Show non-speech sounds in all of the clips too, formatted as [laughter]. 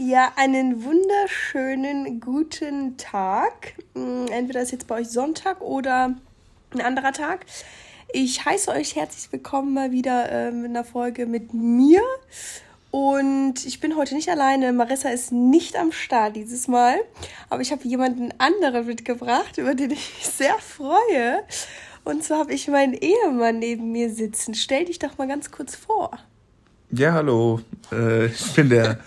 Ja, einen wunderschönen guten Tag. Mm, Entweder ist jetzt bei euch Sonntag oder ein anderer Tag. Ich heiße euch herzlich willkommen mal wieder ähm, in der Folge mit mir. Und ich bin heute nicht alleine. Marissa ist nicht am Start dieses Mal. Aber ich habe jemanden anderen mitgebracht, über den ich mich sehr freue. Und zwar habe ich meinen Ehemann neben mir sitzen. Stell dich doch mal ganz kurz vor. Ja, hallo. Äh, ich bin der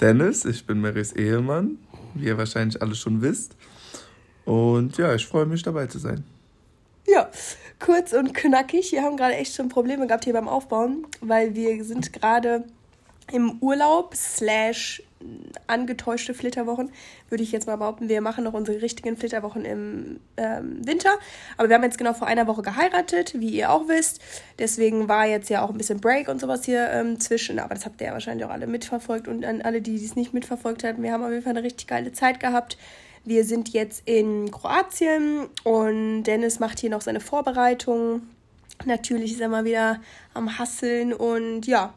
Dennis. Ich bin Marys Ehemann, wie ihr wahrscheinlich alle schon wisst. Und ja, ich freue mich dabei zu sein. Ja, kurz und knackig. Wir haben gerade echt schon Probleme gehabt hier beim Aufbauen, weil wir sind gerade im Urlaub slash angetäuschte Flitterwochen, würde ich jetzt mal behaupten. Wir machen noch unsere richtigen Flitterwochen im ähm, Winter. Aber wir haben jetzt genau vor einer Woche geheiratet, wie ihr auch wisst. Deswegen war jetzt ja auch ein bisschen Break und sowas hier ähm, zwischen. Aber das habt ihr ja wahrscheinlich auch alle mitverfolgt. Und an alle, die es nicht mitverfolgt haben, wir haben auf jeden Fall eine richtig geile Zeit gehabt. Wir sind jetzt in Kroatien und Dennis macht hier noch seine Vorbereitung. Natürlich ist er mal wieder am Hasseln und ja,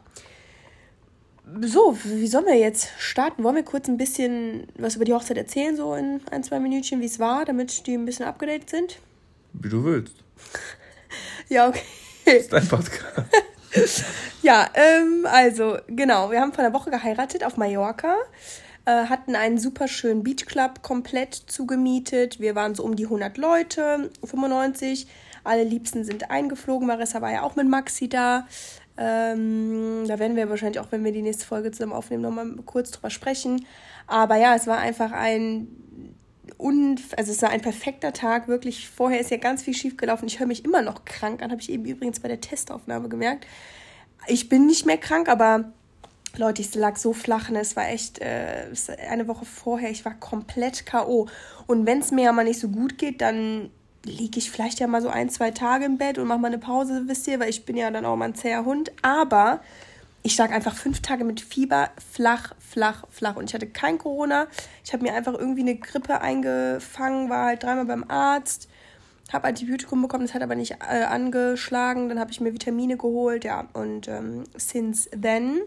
so, wie sollen wir jetzt starten? Wollen wir kurz ein bisschen was über die Hochzeit erzählen, so in ein, zwei Minütchen, wie es war, damit die ein bisschen abgedatet sind? Wie du willst. [laughs] ja, okay. Das ist dein Podcast. [laughs] ja, ähm, also, genau, wir haben vor einer Woche geheiratet auf Mallorca, äh, hatten einen super schönen Beachclub komplett zugemietet. Wir waren so um die 100 Leute, 95. Alle Liebsten sind eingeflogen. Marissa war ja auch mit Maxi da. Ähm, da werden wir wahrscheinlich auch, wenn wir die nächste Folge zusammen aufnehmen, nochmal kurz drüber sprechen. Aber ja, es war einfach ein un also es war ein perfekter Tag, wirklich. Vorher ist ja ganz viel schief gelaufen. Ich höre mich immer noch krank an, habe ich eben übrigens bei der Testaufnahme gemerkt. Ich bin nicht mehr krank, aber Leute, ich lag so flach, ne? es war echt äh, eine Woche vorher, ich war komplett K.O. Und wenn es mir ja mal nicht so gut geht, dann liege ich vielleicht ja mal so ein, zwei Tage im Bett und mache mal eine Pause, wisst ihr, weil ich bin ja dann auch mal ein zäher Hund. Aber ich lag einfach fünf Tage mit Fieber, flach, flach, flach. Und ich hatte kein Corona. Ich habe mir einfach irgendwie eine Grippe eingefangen, war halt dreimal beim Arzt, habe Antibiotikum bekommen, das hat aber nicht äh, angeschlagen. Dann habe ich mir Vitamine geholt, ja. Und ähm, since then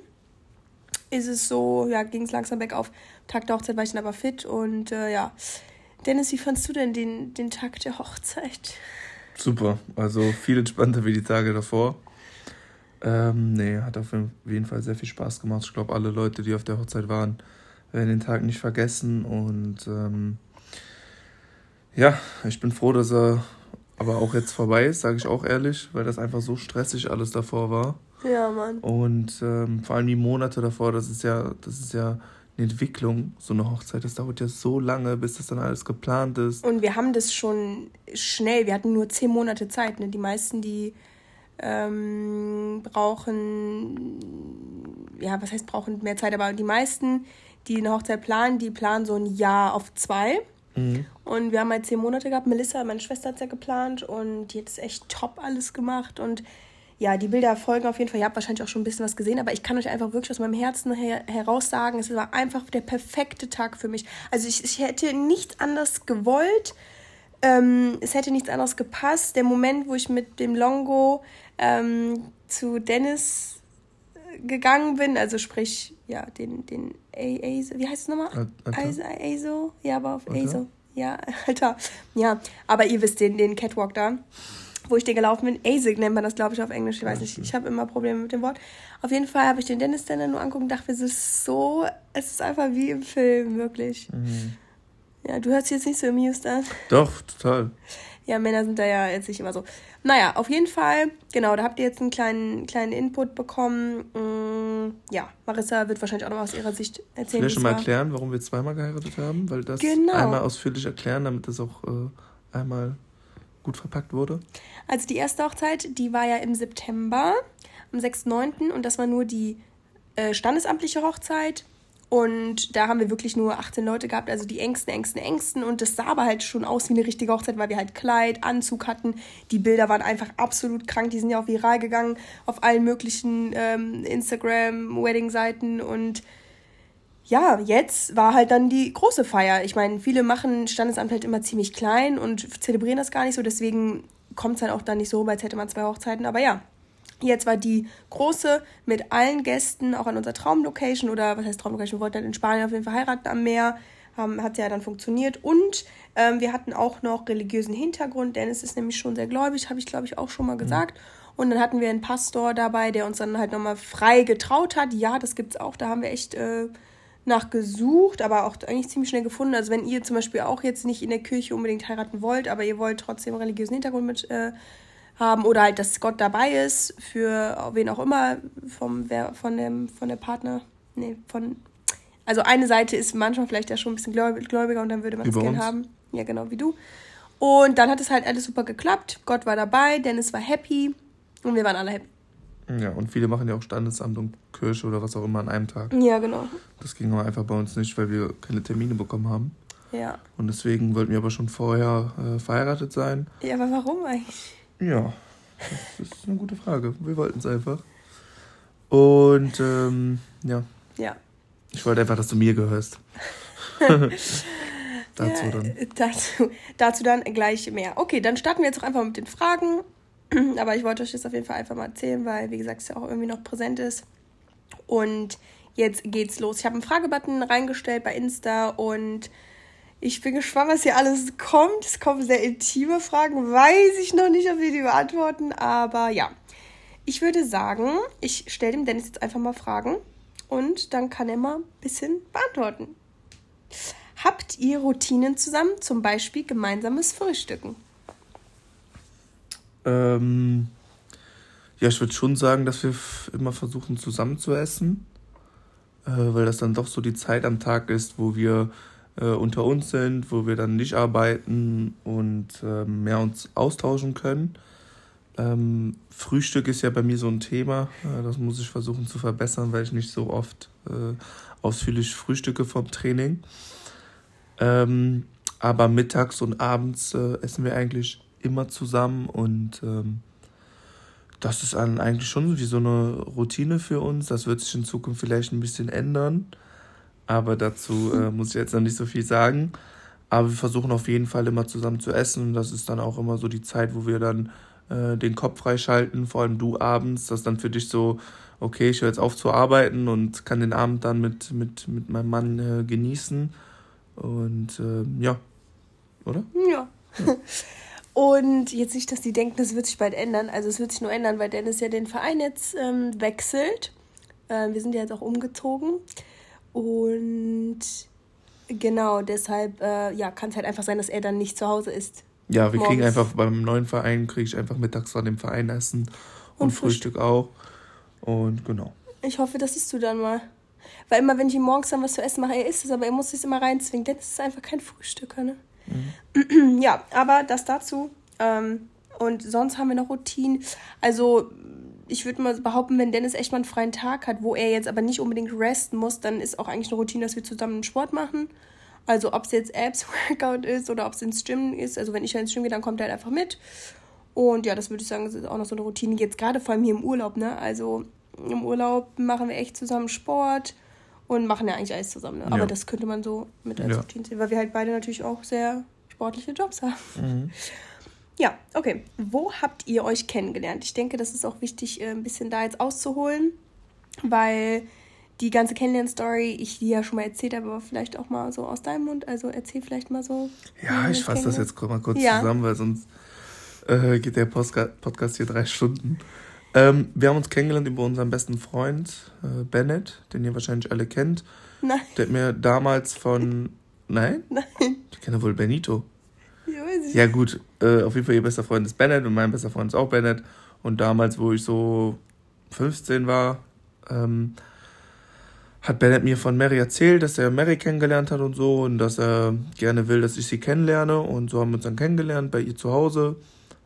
ist es so, ja, ging es langsam bergauf. Tag der Hochzeit war ich dann aber fit und äh, ja, Dennis, wie fandst du denn den, den Tag der Hochzeit? Super, also viel entspannter wie die Tage davor. Ähm, nee, hat auf jeden Fall sehr viel Spaß gemacht. Ich glaube, alle Leute, die auf der Hochzeit waren, werden den Tag nicht vergessen. Und ähm, ja, ich bin froh, dass er aber auch jetzt vorbei ist, sage ich auch ehrlich, weil das einfach so stressig alles davor war. Ja, Mann. Und ähm, vor allem die Monate davor, das ist ja, das ist ja Entwicklung, so eine Hochzeit. Das dauert ja so lange, bis das dann alles geplant ist. Und wir haben das schon schnell. Wir hatten nur zehn Monate Zeit. Ne? Die meisten, die ähm, brauchen, ja, was heißt brauchen mehr Zeit, aber die meisten, die eine Hochzeit planen, die planen so ein Jahr auf zwei. Mhm. Und wir haben halt zehn Monate gehabt. Melissa, meine Schwester, hat es ja geplant und die hat es echt top alles gemacht. Und ja, die Bilder folgen auf jeden Fall. Ihr habt wahrscheinlich auch schon ein bisschen was gesehen, aber ich kann euch einfach wirklich aus meinem Herzen her heraus sagen, es war einfach der perfekte Tag für mich. Also ich, ich hätte nichts anders gewollt. Ähm, es hätte nichts anderes gepasst. Der Moment, wo ich mit dem Longo ähm, zu Dennis äh, gegangen bin, also sprich, ja, den, den ASO, wie heißt es nochmal? ASO? Ja, aber auf ASO. Ja, [laughs] Alter. Ja, aber ihr wisst den, den Catwalk da wo ich den gelaufen bin. ASIC nennt man das, glaube ich, auf Englisch. Ich weiß nicht, ich habe immer Probleme mit dem Wort. Auf jeden Fall habe ich den Dennis dann nur angucken und dachte, es ist so, es ist einfach wie im Film, wirklich. Mhm. Ja, du hörst jetzt nicht so amused an. Doch, total. Ja, Männer sind da ja jetzt nicht immer so. Naja, auf jeden Fall, genau, da habt ihr jetzt einen kleinen, kleinen Input bekommen. Mm, ja, Marissa wird wahrscheinlich auch noch aus ihrer Sicht erzählen. Vielleicht schon mal erklären, warum wir zweimal geheiratet haben, weil das genau. einmal ausführlich erklären, damit das auch äh, einmal gut verpackt wurde? Also die erste Hochzeit, die war ja im September, am 6.9. und das war nur die äh, standesamtliche Hochzeit. Und da haben wir wirklich nur 18 Leute gehabt, also die engsten, engsten, engsten. Und das sah aber halt schon aus wie eine richtige Hochzeit, weil wir halt Kleid, Anzug hatten. Die Bilder waren einfach absolut krank. Die sind ja auch viral gegangen auf allen möglichen ähm, Instagram-Wedding-Seiten. Und ja, jetzt war halt dann die große Feier. Ich meine, viele machen Standesamt halt immer ziemlich klein und zelebrieren das gar nicht so. Deswegen kommt es halt auch dann nicht so, als hätte man zwei Hochzeiten. Aber ja, Jetzt war die große mit allen Gästen, auch an unserer Traumlocation oder was heißt Traumlocation? Wir wollten dann in Spanien auf jeden Fall heiraten am Meer. Ähm, hat ja dann funktioniert. Und ähm, wir hatten auch noch religiösen Hintergrund. Dennis ist nämlich schon sehr gläubig, habe ich glaube ich auch schon mal gesagt. Mhm. Und dann hatten wir einen Pastor dabei, der uns dann halt nochmal frei getraut hat. Ja, das gibt's auch. Da haben wir echt äh, nachgesucht, aber auch eigentlich ziemlich schnell gefunden. Also wenn ihr zum Beispiel auch jetzt nicht in der Kirche unbedingt heiraten wollt, aber ihr wollt trotzdem religiösen Hintergrund mit äh, haben oder halt, dass Gott dabei ist, für wen auch immer, vom, wer, von, dem, von der Partner, nee, von, also eine Seite ist manchmal vielleicht ja schon ein bisschen gläubiger und dann würde man es gerne haben. Ja, genau, wie du. Und dann hat es halt alles super geklappt. Gott war dabei, Dennis war happy und wir waren alle happy. Ja, und viele machen ja auch Standesamt und Kirche oder was auch immer an einem Tag. Ja, genau. Das ging aber einfach bei uns nicht, weil wir keine Termine bekommen haben. Ja. Und deswegen wollten wir aber schon vorher äh, verheiratet sein. Ja, aber warum eigentlich? Ja, das ist eine gute Frage. Wir wollten es einfach. Und ähm, ja. Ja. Ich wollte einfach, dass du mir gehörst. [laughs] dazu ja, dann. Dazu, dazu dann gleich mehr. Okay, dann starten wir jetzt auch einfach mit den Fragen. [clears throat] Aber ich wollte euch das auf jeden Fall einfach mal erzählen, weil, wie gesagt, es ja auch irgendwie noch präsent ist. Und jetzt geht's los. Ich habe einen Fragebutton reingestellt bei Insta und ich bin gespannt, was hier alles kommt. Es kommen sehr intime Fragen. Weiß ich noch nicht, ob wir die beantworten. Aber ja, ich würde sagen, ich stelle dem Dennis jetzt einfach mal Fragen und dann kann er mal ein bisschen beantworten. Habt ihr Routinen zusammen, zum Beispiel gemeinsames Frühstücken? Ähm, ja, ich würde schon sagen, dass wir immer versuchen zusammen zu essen, äh, weil das dann doch so die Zeit am Tag ist, wo wir äh, unter uns sind, wo wir dann nicht arbeiten und äh, mehr uns austauschen können. Ähm, Frühstück ist ja bei mir so ein Thema. Äh, das muss ich versuchen zu verbessern, weil ich nicht so oft äh, ausführlich frühstücke vom Training. Ähm, aber mittags und abends äh, essen wir eigentlich immer zusammen und ähm, das ist dann eigentlich schon wie so eine Routine für uns. Das wird sich in Zukunft vielleicht ein bisschen ändern, aber dazu äh, [laughs] muss ich jetzt noch nicht so viel sagen. Aber wir versuchen auf jeden Fall immer zusammen zu essen und das ist dann auch immer so die Zeit, wo wir dann äh, den Kopf freischalten, vor allem du abends, das ist dann für dich so, okay, ich höre jetzt auf zu arbeiten und kann den Abend dann mit, mit, mit meinem Mann äh, genießen. Und äh, ja, oder? Ja. ja. [laughs] Und jetzt nicht, dass die denken, das wird sich bald ändern. Also es wird sich nur ändern, weil Dennis ja den Verein jetzt ähm, wechselt. Äh, wir sind ja jetzt auch umgezogen. Und genau, deshalb äh, ja, kann es halt einfach sein, dass er dann nicht zu Hause ist. Ja, wir morgens. kriegen einfach beim neuen Verein, kriege ich einfach mittags von dem Verein essen und, und Frühstück. Frühstück auch. Und genau. Ich hoffe, das isst du dann mal. Weil immer, wenn ich ihm morgens dann was zu essen mache, er isst es, aber er muss es immer reinzwingen. Denn es ist einfach kein Frühstücker, ne? Mhm. [clears throat] Ja, aber das dazu. Ähm, und sonst haben wir noch Routinen. Also, ich würde mal behaupten, wenn Dennis echt mal einen freien Tag hat, wo er jetzt aber nicht unbedingt resten muss, dann ist auch eigentlich eine Routine, dass wir zusammen Sport machen. Also, ob es jetzt Abs-Workout [laughs] ist oder ob es ins Gym ist. Also, wenn ich ins Gym gehe, dann kommt er halt einfach mit. Und ja, das würde ich sagen, das ist auch noch so eine Routine. Jetzt gerade vor allem hier im Urlaub, ne? Also, im Urlaub machen wir echt zusammen Sport und machen ja eigentlich alles zusammen. Ne? Aber ja. das könnte man so mit als ja. Routine sehen, weil wir halt beide natürlich auch sehr sportliche Jobs haben. Mhm. Ja, okay. Wo habt ihr euch kennengelernt? Ich denke, das ist auch wichtig, äh, ein bisschen da jetzt auszuholen, weil die ganze Kennenlern-Story, ich die ja schon mal erzählt habe, aber vielleicht auch mal so aus deinem Mund. Also erzähl vielleicht mal so. Ja, ich fasse das jetzt mal kurz ja. zusammen, weil sonst äh, geht der Podcast hier drei Stunden. Ähm, wir haben uns kennengelernt über unseren besten Freund äh, Bennett, den ihr wahrscheinlich alle kennt. Nein. Der hat mir damals von. Nein? [laughs] Nein. Ich kenne wohl Benito. Ja, weiß ich. Ja, gut. Äh, auf jeden Fall ihr bester Freund ist Bennett und mein bester Freund ist auch Bennett. Und damals, wo ich so 15 war, ähm, hat Bennett mir von Mary erzählt, dass er Mary kennengelernt hat und so und dass er gerne will, dass ich sie kennenlerne. Und so haben wir uns dann kennengelernt bei ihr zu Hause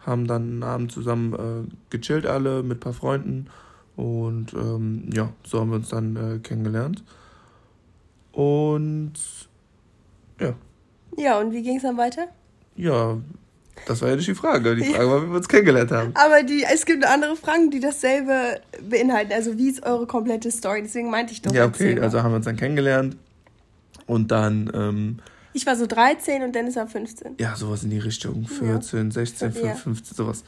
haben dann einen Abend zusammen äh, gechillt alle mit ein paar Freunden und ähm, ja, so haben wir uns dann äh, kennengelernt. Und ja. Ja, und wie ging es dann weiter? Ja, das war ja nicht die Frage. Die Frage war, wie wir uns kennengelernt haben. Aber die, es gibt andere Fragen, die dasselbe beinhalten. Also wie ist eure komplette Story? Deswegen meinte ich doch. Ja, okay, also haben wir uns dann kennengelernt und dann ähm, ich war so 13 und Dennis war 15. Ja, sowas in die Richtung. 14, ja. 16, 15, 15, sowas.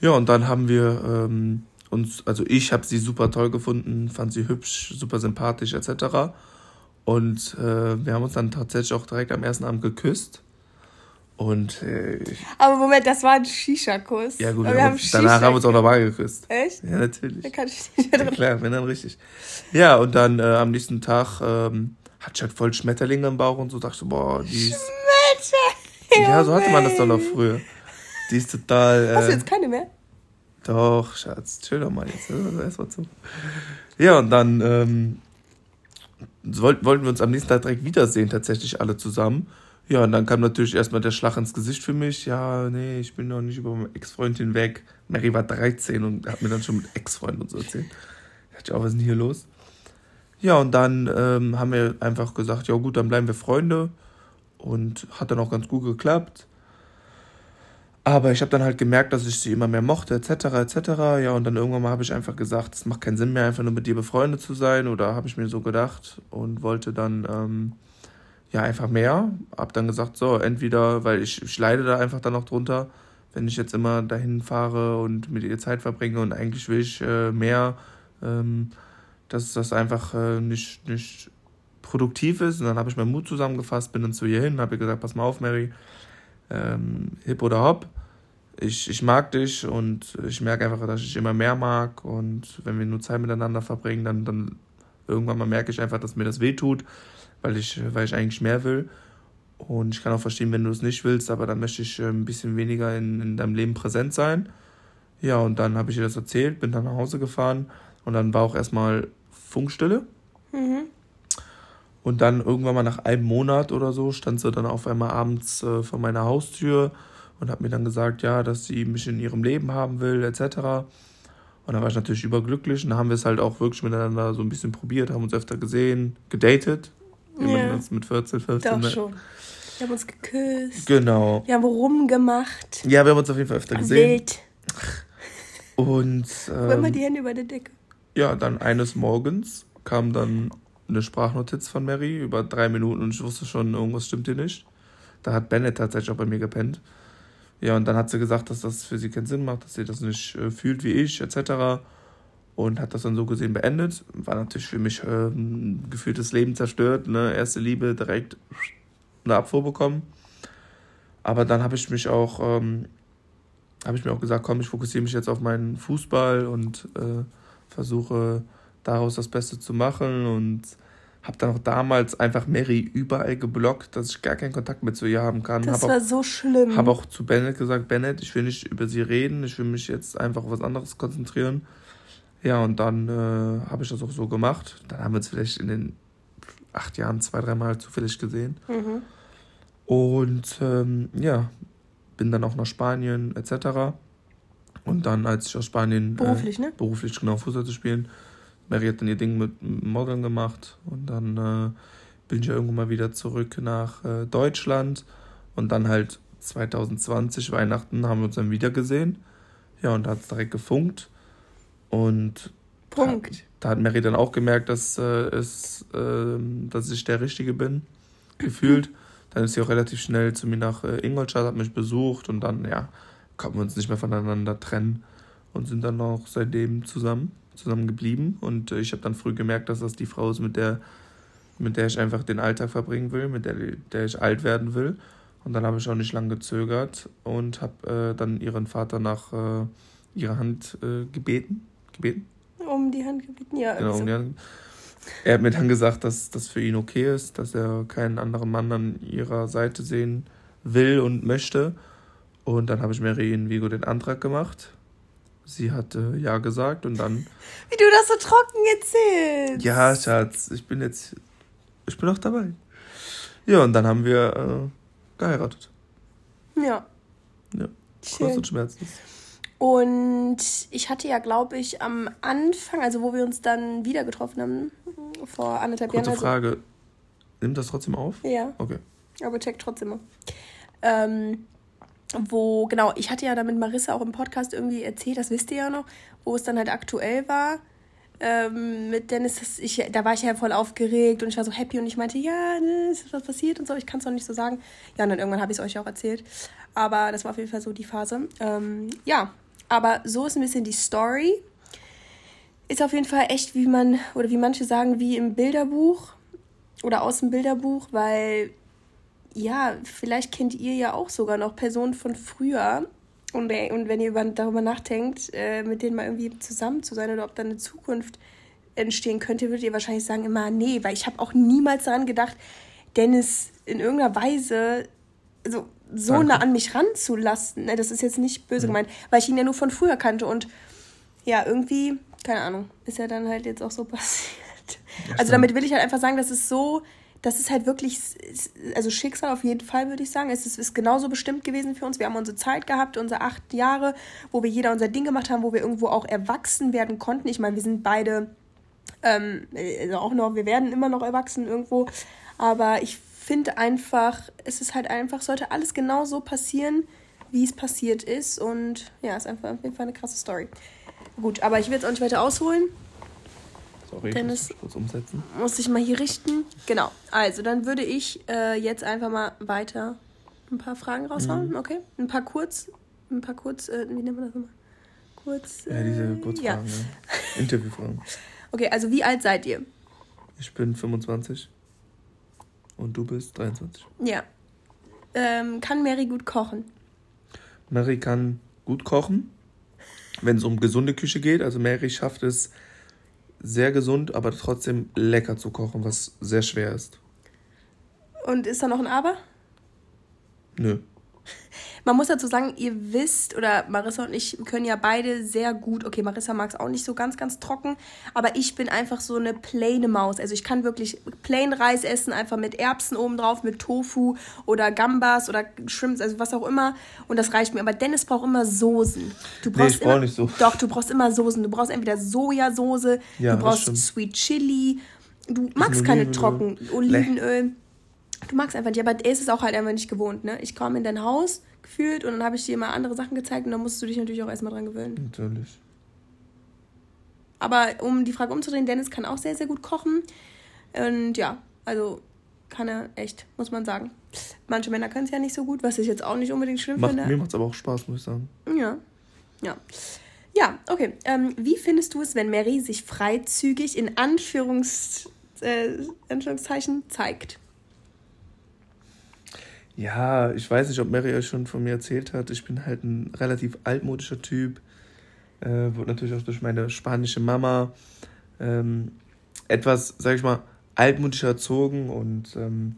Ja, und dann haben wir ähm, uns, also ich habe sie super toll gefunden, fand sie hübsch, super sympathisch etc. Und äh, wir haben uns dann tatsächlich auch direkt am ersten Abend geküsst. Und äh, Aber Moment, das war ein Shisha-Kuss. Ja gut, wir haben danach haben wir uns auch nochmal geküsst. Echt? Ja, natürlich. Da kann ich nicht. Ja, klar, wenn dann richtig. Ja, und dann äh, am nächsten Tag ähm, hatte ich halt voll Schmetterlinge im Bauch und so dachte ich so, boah, die ist. Schmetterlinge! Ja, so hatte man das doch noch früher. Die ist total. Äh, Hast du jetzt keine mehr? Doch, Schatz, chill doch mal jetzt. Erstmal zu. Ja, und dann ähm, wollten wir uns am nächsten Tag direkt wiedersehen, tatsächlich alle zusammen. Ja, und dann kam natürlich erstmal der Schlag ins Gesicht für mich. Ja, nee, ich bin noch nicht über meine Ex-Freund hinweg. Mary war 13 und hat mir dann schon mit Ex-Freund und so erzählt. Da dachte ich auch, was ist denn hier los? Ja, und dann ähm, haben wir einfach gesagt, ja gut, dann bleiben wir Freunde. Und hat dann auch ganz gut geklappt. Aber ich habe dann halt gemerkt, dass ich sie immer mehr mochte, etc., etc. Ja, und dann irgendwann mal habe ich einfach gesagt, es macht keinen Sinn mehr, einfach nur mit dir befreundet zu sein. Oder habe ich mir so gedacht und wollte dann... Ähm, ja, einfach mehr. Hab dann gesagt, so, entweder, weil ich, ich leide da einfach dann noch drunter, wenn ich jetzt immer dahin fahre und mit ihr Zeit verbringe und eigentlich will ich äh, mehr, ähm, dass das einfach äh, nicht, nicht produktiv ist. Und dann habe ich meinen Mut zusammengefasst, bin dann zu ihr hin, habe ihr gesagt, pass mal auf, Mary, ähm, hip oder hopp. Ich, ich mag dich und ich merke einfach, dass ich immer mehr mag und wenn wir nur Zeit miteinander verbringen, dann, dann irgendwann mal merke ich einfach, dass mir das weh tut weil ich, weil ich eigentlich mehr will. Und ich kann auch verstehen, wenn du es nicht willst, aber dann möchte ich äh, ein bisschen weniger in, in deinem Leben präsent sein. Ja, und dann habe ich ihr das erzählt, bin dann nach Hause gefahren und dann war auch erstmal Funkstille. Mhm. Und dann irgendwann mal nach einem Monat oder so stand sie dann auf einmal abends äh, vor meiner Haustür und hat mir dann gesagt, ja, dass sie mich in ihrem Leben haben will, etc. Und dann war ich natürlich überglücklich und dann haben wir es halt auch wirklich miteinander so ein bisschen probiert, haben uns öfter gesehen, gedatet, ja. mit 14, 15. Doch ne? schon. Wir haben uns geküsst. Genau. Wir haben rumgemacht. Ja, wir haben uns auf jeden Fall öfter gesehen. Wild. Und. Ähm, Immer die Hände über der Decke. Ja, dann eines Morgens kam dann eine Sprachnotiz von Mary über drei Minuten und ich wusste schon, irgendwas stimmt hier nicht. Da hat Bennett tatsächlich auch bei mir gepennt. Ja, und dann hat sie gesagt, dass das für sie keinen Sinn macht, dass sie das nicht äh, fühlt wie ich, etc und hat das dann so gesehen beendet. War natürlich für mich äh, ein gefühltes Leben zerstört. Ne? Erste Liebe direkt eine Abfuhr bekommen. Aber dann habe ich mich auch, ähm, habe ich mir auch gesagt, komm, ich fokussiere mich jetzt auf meinen Fußball und äh, versuche daraus das Beste zu machen und habe dann auch damals einfach Mary überall geblockt, dass ich gar keinen Kontakt mehr zu ihr haben kann. Das hab war auch, so schlimm. Habe auch zu Bennett gesagt, Bennett, ich will nicht über sie reden, ich will mich jetzt einfach auf was anderes konzentrieren. Ja, und dann äh, habe ich das auch so gemacht. Dann haben wir uns vielleicht in den acht Jahren zwei, dreimal zufällig gesehen. Mhm. Und ähm, ja, bin dann auch nach Spanien etc. Und dann, als ich aus Spanien. Äh, beruflich, äh, ne? Beruflich, genau, Fußball zu spielen. Mary hat dann ihr Ding mit Modeln gemacht. Und dann äh, bin ich ja irgendwann mal wieder zurück nach äh, Deutschland. Und dann halt 2020, Weihnachten, haben wir uns dann wieder gesehen. Ja, und da hat es direkt gefunkt. Und Punkt. Da, da, hat Mary dann auch gemerkt, dass, äh, es, äh, dass ich der Richtige bin, gefühlt. Dann ist sie auch relativ schnell zu mir nach äh, Ingolstadt, hat mich besucht und dann, ja, konnten wir uns nicht mehr voneinander trennen und sind dann auch seitdem zusammen, zusammen geblieben. Und äh, ich habe dann früh gemerkt, dass das die Frau ist, mit der, mit der ich einfach den Alltag verbringen will, mit der, der ich alt werden will. Und dann habe ich auch nicht lange gezögert und habe äh, dann ihren Vater nach äh, ihrer Hand äh, gebeten gebeten? Um die Hand gebeten, ja. Genau, um die Hand. Er hat mir dann gesagt, dass das für ihn okay ist, dass er keinen anderen Mann an ihrer Seite sehen will und möchte. Und dann habe ich Mary in Vigo den Antrag gemacht. Sie hat äh, ja gesagt und dann. [laughs] Wie du das so trocken erzählst. Ja, Schatz, ich bin jetzt. Ich bin auch dabei. Ja, und dann haben wir äh, geheiratet. Ja. Ja. Kurz und schmerzlos. Und ich hatte ja, glaube ich, am Anfang, also wo wir uns dann wieder getroffen haben, vor anderthalb Kurze Jahren. Kurze also, Frage. Nimmt das trotzdem auf? Ja. Okay. Aber check trotzdem mal. Ähm, wo, genau, ich hatte ja da mit Marissa auch im Podcast irgendwie erzählt, das wisst ihr ja noch, wo es dann halt aktuell war. Ähm, mit Dennis, das, ich, da war ich ja voll aufgeregt und ich war so happy und ich meinte, ja, ne, ist was passiert und so, ich kann es noch nicht so sagen. Ja, und dann irgendwann habe ich es euch auch erzählt. Aber das war auf jeden Fall so die Phase. Ähm, ja, aber so ist ein bisschen die Story. ist auf jeden Fall echt, wie man, oder wie manche sagen, wie im Bilderbuch oder aus dem Bilderbuch, weil ja, vielleicht kennt ihr ja auch sogar noch Personen von früher. Und, äh, und wenn ihr über, darüber nachdenkt, äh, mit denen mal irgendwie zusammen zu sein oder ob da eine Zukunft entstehen könnte, würdet ihr wahrscheinlich sagen, immer nee, weil ich habe auch niemals daran gedacht, Dennis in irgendeiner Weise so, so Danke. nah an mich ranzulassen. Ne, das ist jetzt nicht böse mhm. gemeint, weil ich ihn ja nur von früher kannte und ja, irgendwie, keine Ahnung, ist ja dann halt jetzt auch so [laughs] passiert. Ja, also damit will ich halt einfach sagen, dass es so, das ist halt wirklich, also Schicksal auf jeden Fall, würde ich sagen. Es ist, ist genauso bestimmt gewesen für uns. Wir haben unsere Zeit gehabt, unsere acht Jahre, wo wir jeder unser Ding gemacht haben, wo wir irgendwo auch erwachsen werden konnten. Ich meine, wir sind beide ähm, also auch noch, wir werden immer noch erwachsen irgendwo. Aber ich finde einfach, es ist halt einfach, sollte alles genau so passieren, wie es passiert ist. Und ja, ist einfach auf jeden Fall eine krasse Story. Gut, aber ich will jetzt auch nicht weiter ausholen. Sorry, Dennis muss ich kurz umsetzen. Muss ich mal hier richten. Genau. Also, dann würde ich äh, jetzt einfach mal weiter ein paar Fragen raushauen. Mhm. Okay? Ein paar kurz, ein paar kurz, äh, wie nennt man das nochmal? Kurz. Äh, ja, diese äh, Kurzfragen, ja. ja. Interviewfragen. [laughs] Okay, also wie alt seid ihr? Ich bin 25. Und du bist 23. Ja. Ähm, kann Mary gut kochen? Mary kann gut kochen, wenn es um gesunde Küche geht. Also Mary schafft es sehr gesund, aber trotzdem lecker zu kochen, was sehr schwer ist. Und ist da noch ein Aber? Nö. [laughs] Man muss dazu sagen, ihr wisst, oder Marissa und ich können ja beide sehr gut, okay, Marissa mag es auch nicht so ganz, ganz trocken, aber ich bin einfach so eine plaine Maus. Also ich kann wirklich plain Reis essen, einfach mit Erbsen obendrauf, mit Tofu oder Gambas oder Shrimps, also was auch immer. Und das reicht mir. Aber Dennis braucht immer Soßen. Du brauchst nee, ich immer, nicht so. Doch, du brauchst immer Soßen. Du brauchst entweder Sojasauce, ja, du brauchst Sweet Chili. Du magst keine trocken Olivenöl. Du magst einfach nicht, aber er ist es auch halt einfach nicht gewohnt, ne? Ich komme in dein Haus, gefühlt und dann habe ich dir immer andere Sachen gezeigt und dann musst du dich natürlich auch erstmal dran gewöhnen. Natürlich. Aber um die Frage umzudrehen, Dennis kann auch sehr, sehr gut kochen. Und ja, also kann er echt, muss man sagen. Manche Männer können es ja nicht so gut, was ich jetzt auch nicht unbedingt schlimm Macht, finde. Mir macht es aber auch Spaß, muss ich sagen. Ja. Ja. Ja, okay. Ähm, wie findest du es, wenn Mary sich freizügig in Anführungs, äh, Anführungszeichen zeigt? Ja, ich weiß nicht, ob Mary euch schon von mir erzählt hat. Ich bin halt ein relativ altmodischer Typ. Äh, wurde natürlich auch durch meine spanische Mama ähm, etwas, sag ich mal, altmodisch erzogen. Und ähm,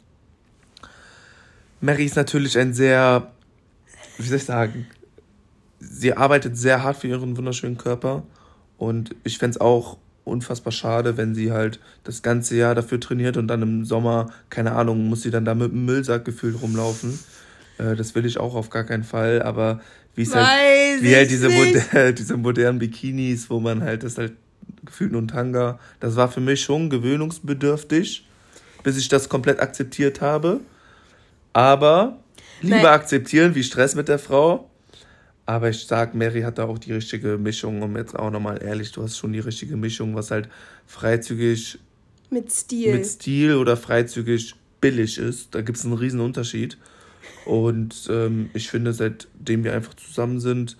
Mary ist natürlich ein sehr, wie soll ich sagen, sie arbeitet sehr hart für ihren wunderschönen Körper. Und ich fände es auch unfassbar schade, wenn sie halt das ganze Jahr dafür trainiert und dann im Sommer, keine Ahnung, muss sie dann da mit einem Müllsack gefühlt rumlaufen. Äh, das will ich auch auf gar keinen Fall, aber wie es halt, wie halt diese, moder [laughs] diese modernen Bikinis, wo man halt das halt gefühlt nur ein Tanga, das war für mich schon gewöhnungsbedürftig, bis ich das komplett akzeptiert habe. Aber lieber Nein. akzeptieren wie Stress mit der Frau aber ich sag, Mary hat da auch die richtige Mischung, um jetzt auch nochmal ehrlich, du hast schon die richtige Mischung, was halt freizügig mit Stil. Mit Stil oder freizügig billig ist. Da gibt es einen riesen Unterschied. Und ähm, ich finde, seitdem wir einfach zusammen sind,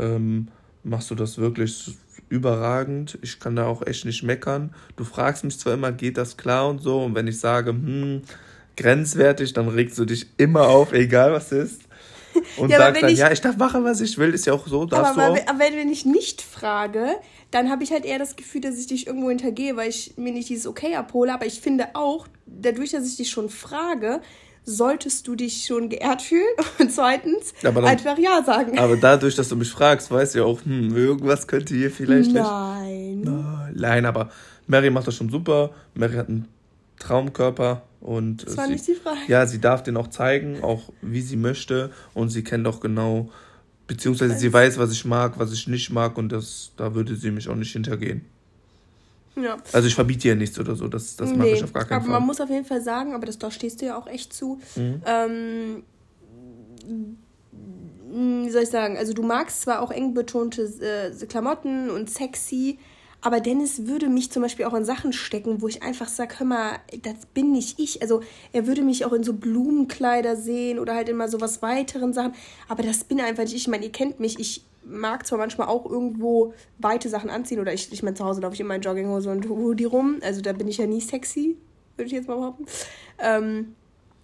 ähm, machst du das wirklich überragend. Ich kann da auch echt nicht meckern. Du fragst mich zwar immer, geht das klar und so. Und wenn ich sage, hm, grenzwertig, dann regst du dich immer auf, egal was ist und ja, sagst dann, ich, ja, ich darf machen, was ich will, ist ja auch so, darfst aber, du auch. Aber wenn ich nicht frage, dann habe ich halt eher das Gefühl, dass ich dich irgendwo hintergehe, weil ich mir nicht dieses Okay abhole. Aber ich finde auch, dadurch, dass ich dich schon frage, solltest du dich schon geehrt fühlen [laughs] und zweitens dann, einfach Ja sagen. Aber dadurch, dass du mich fragst, weißt du ja auch, hm, irgendwas könnte hier vielleicht Nein. nicht. Nein, aber Mary macht das schon super. Mary hat einen Traumkörper und das war sie, nicht die Frage. Ja, sie darf den auch zeigen, auch wie sie möchte und sie kennt auch genau, beziehungsweise sie weiß, was ich mag, was ich nicht mag und das, da würde sie mich auch nicht hintergehen. Ja. Also ich verbiete ihr nichts oder so, das, das nee, mache ich auf gar keinen aber Fall. Aber man muss auf jeden Fall sagen, aber das, da stehst du ja auch echt zu, mhm. ähm, wie soll ich sagen, also du magst zwar auch eng betonte äh, Klamotten und sexy, Aber Dennis würde mich zum Beispiel auch in Sachen stecken, wo ich einfach sage, hör mal, das bin nicht ich. Also er würde mich auch in so Blumenkleider sehen oder halt immer so was weiteren Sachen. Aber das bin einfach nicht ich. Ich meine, ihr kennt mich. Ich mag zwar manchmal auch irgendwo weite Sachen anziehen oder ich, ich meine, zu Hause laufe ich immer in Jogginghose und Hoodie rum. Also da bin ich ja nie sexy, würde ich jetzt mal behaupten. Ähm,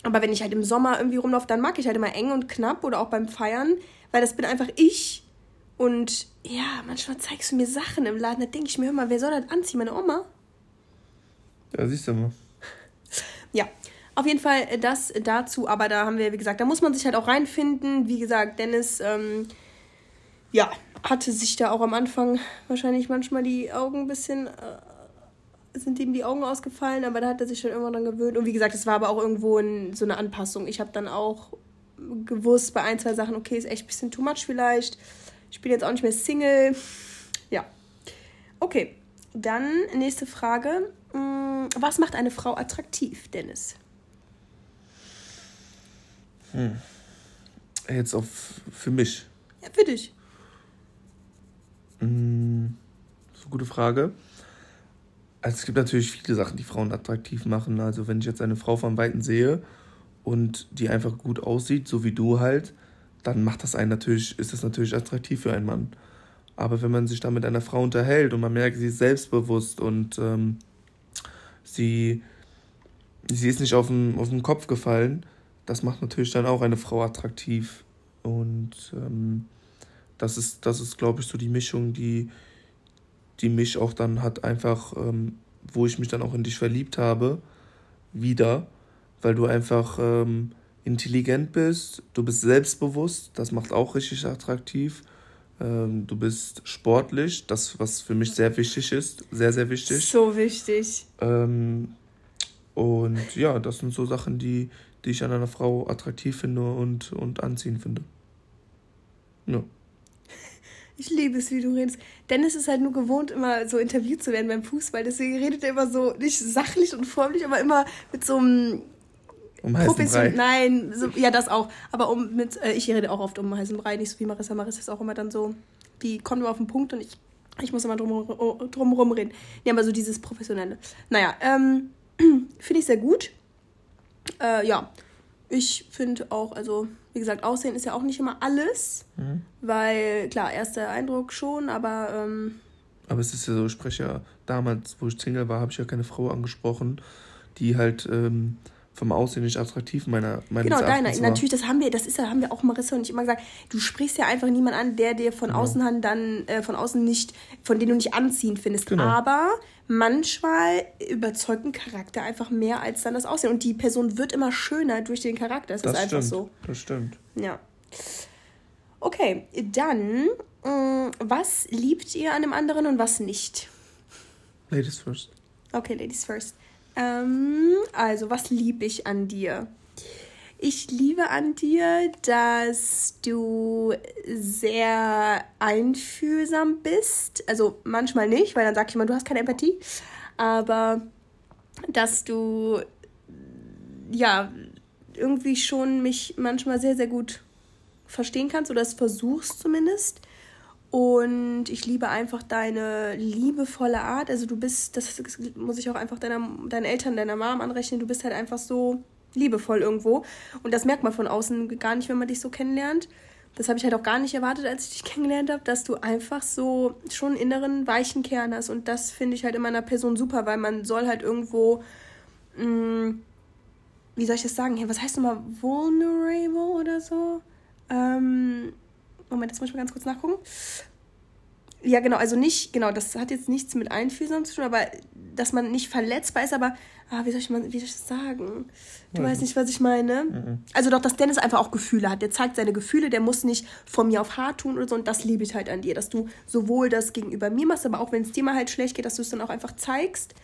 aber wenn ich halt im Sommer irgendwie rumlaufe, dann mag ich halt immer eng und knapp oder auch beim Feiern, weil das bin einfach ich. Und ja, manchmal zeigst du mir Sachen im Laden, da denke ich mir, hör mal, wer soll das anziehen? Meine Oma? Ja, siehst du mal. [laughs] Ja, auf jeden Fall das dazu, aber da haben wir, wie gesagt, da muss man sich halt auch reinfinden. Wie gesagt, Dennis, ähm, ja, hatte sich da auch am Anfang wahrscheinlich manchmal die Augen ein bisschen, äh, sind ihm die Augen ausgefallen, aber da hat er sich schon immer dran gewöhnt. Und wie gesagt, es war aber auch irgendwo ein, so eine Anpassung. Ich habe dann auch gewusst bei ein, zwei Sachen, okay, ist echt ein bisschen too much vielleicht. Ich bin jetzt auch nicht mehr Single. Ja. Okay, dann nächste Frage. Mm, was macht eine Frau attraktiv, Dennis? Hm. Jetzt auf für mich. Ja, für dich. Hm, das ist eine gute Frage. Also es gibt natürlich viele Sachen, die Frauen attraktiv machen. Also wenn ich jetzt eine Frau von Weitem sehe und die einfach gut aussieht, so wie du halt, dann macht das einen natürlich, ist das natürlich attraktiv für einen Mann. Aber wenn man sich dann mit einer Frau unterhält und man merkt, sie ist selbstbewusst und ähm, sie, sie ist nicht auf den, auf den Kopf gefallen, das macht natürlich dann auch eine Frau attraktiv. Und ähm, das ist, das ist, glaube ich, so die Mischung, die, die mich auch dann hat einfach, ähm, wo ich mich dann auch in dich verliebt habe, wieder, weil du einfach ähm, intelligent bist, du bist selbstbewusst, das macht auch richtig attraktiv. Ähm, du bist sportlich, das, was für mich sehr wichtig ist, sehr, sehr wichtig. So wichtig. Ähm, und ja, das sind so Sachen, die, die ich an einer Frau attraktiv finde und, und anziehen finde. Ja. [laughs] Ich liebe es, wie du redest. Dennis ist halt nur gewohnt, immer so interviewt zu werden beim Fußball. Deswegen redet er immer so, nicht sachlich und förmlich, aber immer mit so einem um heißen Brei. Nein, so, ja, das auch. Aber um mit, äh, ich rede auch oft um heißen Brei, nicht so wie Marissa. Marissa ist auch immer dann so, die kommt immer auf den Punkt und ich, ich muss immer drum, drum reden. Ja, aber so dieses Professionelle. Naja, ähm, [clears throat] finde ich sehr gut. Äh, ja, ich finde auch, also wie gesagt, Aussehen ist ja auch nicht immer alles, mhm. weil klar, erster Eindruck schon, aber. Ähm, aber es ist ja so, ich spreche ja damals, wo ich Single war, habe ich ja keine Frau angesprochen, die halt ähm, vom Aussehen nicht attraktiv meiner meines Genau, deiner. Natürlich, das haben wir, das ist ja, haben wir auch Marissa und ich immer gesagt, du sprichst ja einfach niemand an, der dir von genau. außen dann äh, von außen nicht, von dem du nicht anziehend findest. Genau. Aber manchmal überzeugt ein Charakter einfach mehr als dann das Aussehen. Und die Person wird immer schöner durch den Charakter. Das, das ist einfach stimmt. so. Das stimmt. Ja. Okay, dann, mh, mm, was liebt ihr an dem anderen und was nicht? Ladies first. Okay, Ladies first. Ähm, also, was liebe ich an dir? Ich liebe an dir, dass du sehr einfühlsam bist. Also manchmal nicht, weil dann sag ich immer, du hast keine Empathie. Aber dass du ja irgendwie schon mich manchmal sehr, sehr gut verstehen kannst oder es versuchst zumindest. Und ich liebe einfach deine liebevolle Art. Also du bist, das muss ich auch einfach deiner, deinen Eltern, deiner Mom anrechnen, du bist halt einfach so liebevoll irgendwo. Und das merkt man von außen gar nicht, wenn man dich so kennenlernt. Das habe ich halt auch gar nicht erwartet, als ich dich kennengelernt habe, dass du einfach so schon einen inneren weichen Kern hast. Und das finde ich halt in meiner Person super, weil man soll halt irgendwo, mh, mm, wie soll ich das sagen? was heißt nochmal vulnerable oder so? Ähm, Moment, das muss ich mal ganz kurz nachgucken. Ja, genau, also nicht, genau, das hat jetzt nichts mit Einfühlsam zu tun, aber dass man nicht verletzbar ist, aber, ah, wie soll ich, mal, wie soll ich das sagen? Du ja. weißt nicht, was ich meine? Mhm. Also doch, dass Dennis einfach auch Gefühle hat. Der zeigt seine Gefühle, der muss nicht von mir auf hart tun oder so und das liebe ich halt an dir, dass du sowohl das gegenüber mir machst, aber auch wenn es dir mal halt schlecht geht, dass du es dann auch einfach zeigst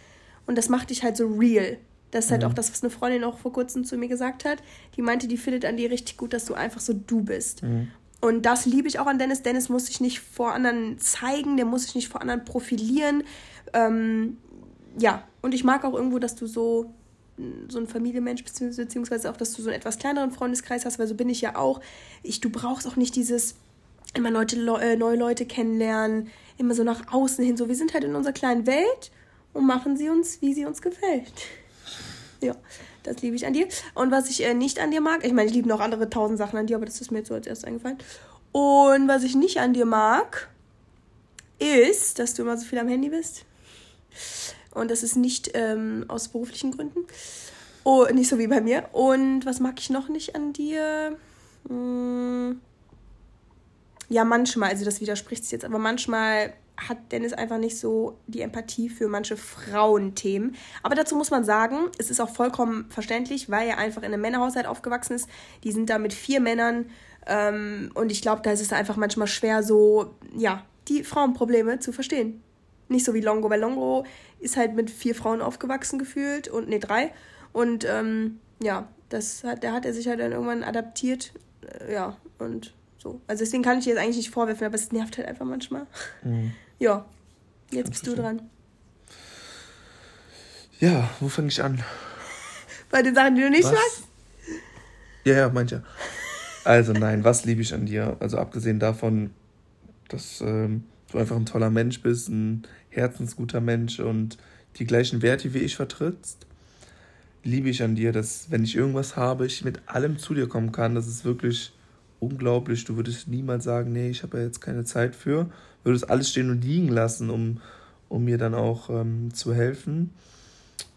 und das macht dich halt so real. Das ist halt mhm. auch das, was eine Freundin auch vor kurzem zu mir gesagt hat. Die meinte, die findet an dir richtig gut, dass du einfach so du bist. Mhm. Und das liebe ich auch an Dennis. Dennis muss sich nicht vor anderen zeigen, der muss sich nicht vor anderen profilieren. Ähm, ja, und ich mag auch irgendwo, dass du so so ein Familienmensch bist, beziehungsweise auch, dass du so einen etwas kleineren Freundeskreis hast, weil so bin ich ja auch. Ich, du brauchst auch nicht dieses immer Leute, äh, neue Leute kennenlernen, immer so nach außen hin. So, wir sind halt in unserer kleinen Welt und machen sie uns, wie sie uns gefällt. Ja, das liebe ich an dir. Und was ich äh, nicht an dir mag, ich meine, ich liebe noch andere tausend Sachen an dir, aber das ist mir jetzt so als erstes eingefallen. Und was ich nicht an dir mag, ist, dass du immer so viel am Handy bist. Und das ist nicht ähm, aus beruflichen Gründen. Oh, nicht so wie bei mir. Und was mag ich noch nicht an dir? Hm. Ja, manchmal, also das widerspricht sich jetzt, aber manchmal hat Dennis einfach nicht so die Empathie für manche Frauenthemen. Aber dazu muss man sagen, es ist auch vollkommen verständlich, weil er einfach in einem Männerhaushalt aufgewachsen ist. Die sind da mit vier Männern. Ähm, und ich glaube, da ist es einfach manchmal schwer, so, ja, die Frauenprobleme zu verstehen. Nicht so wie Longo, weil Longo ist halt mit vier Frauen aufgewachsen gefühlt und nee, drei. Und ähm, ja, das hat, da hat er sich halt dann irgendwann adaptiert. Äh, ja, und so. Also deswegen kann ich dir jetzt eigentlich nicht vorwerfen, aber es nervt halt einfach manchmal. Mhm. Ja, jetzt bist du dran. Ja, wo fange ich an? [laughs] Bei den Sachen, die du nicht was? magst? Ja, ja, manche. Also nein, was liebe ich an dir? Also abgesehen davon, dass ähm, du einfach ein toller Mensch bist, ein herzensguter Mensch und die gleichen Werte wie ich vertrittst, liebe ich an dir, dass wenn ich irgendwas habe, ich mit allem zu dir kommen kann. Das ist wirklich unglaublich. Du würdest niemals sagen, nee, ich habe ja jetzt keine Zeit für. Du würdest alles stehen und liegen lassen, um, um mir dann auch ähm, zu helfen.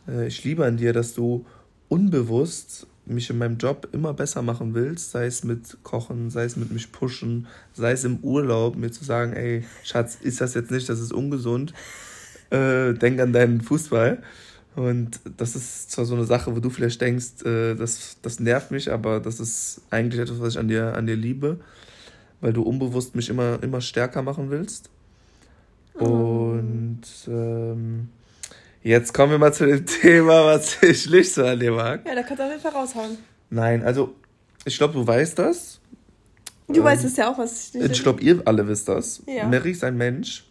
Äh, ich liebe an dir, dass du unbewusst mich in meinem Job immer besser machen willst, sei es mit Kochen, sei es mit mich pushen, sei es im Urlaub, mir zu sagen, ey, Schatz, ist das jetzt nicht, das ist ungesund, äh, denk an deinen Fußball. Und das ist zwar so eine Sache, wo du vielleicht denkst, äh, das, das nervt mich, aber das ist eigentlich etwas, was ich an dir, an dir liebe, weil du unbewusst mich immer, immer stärker machen willst. Oh. Und ähm, Jetzt kommen wir mal zu dem [laughs] Thema, was ich nicht so an dir mag. Ja, da kannst du auf jeden Fall raushauen. Nein, also ich glaube, du weißt das. Du ähm, weißt es ja auch, was ich nicht. Ich glaube, ihr alle wisst das. Ja. Mary ist ein Mensch.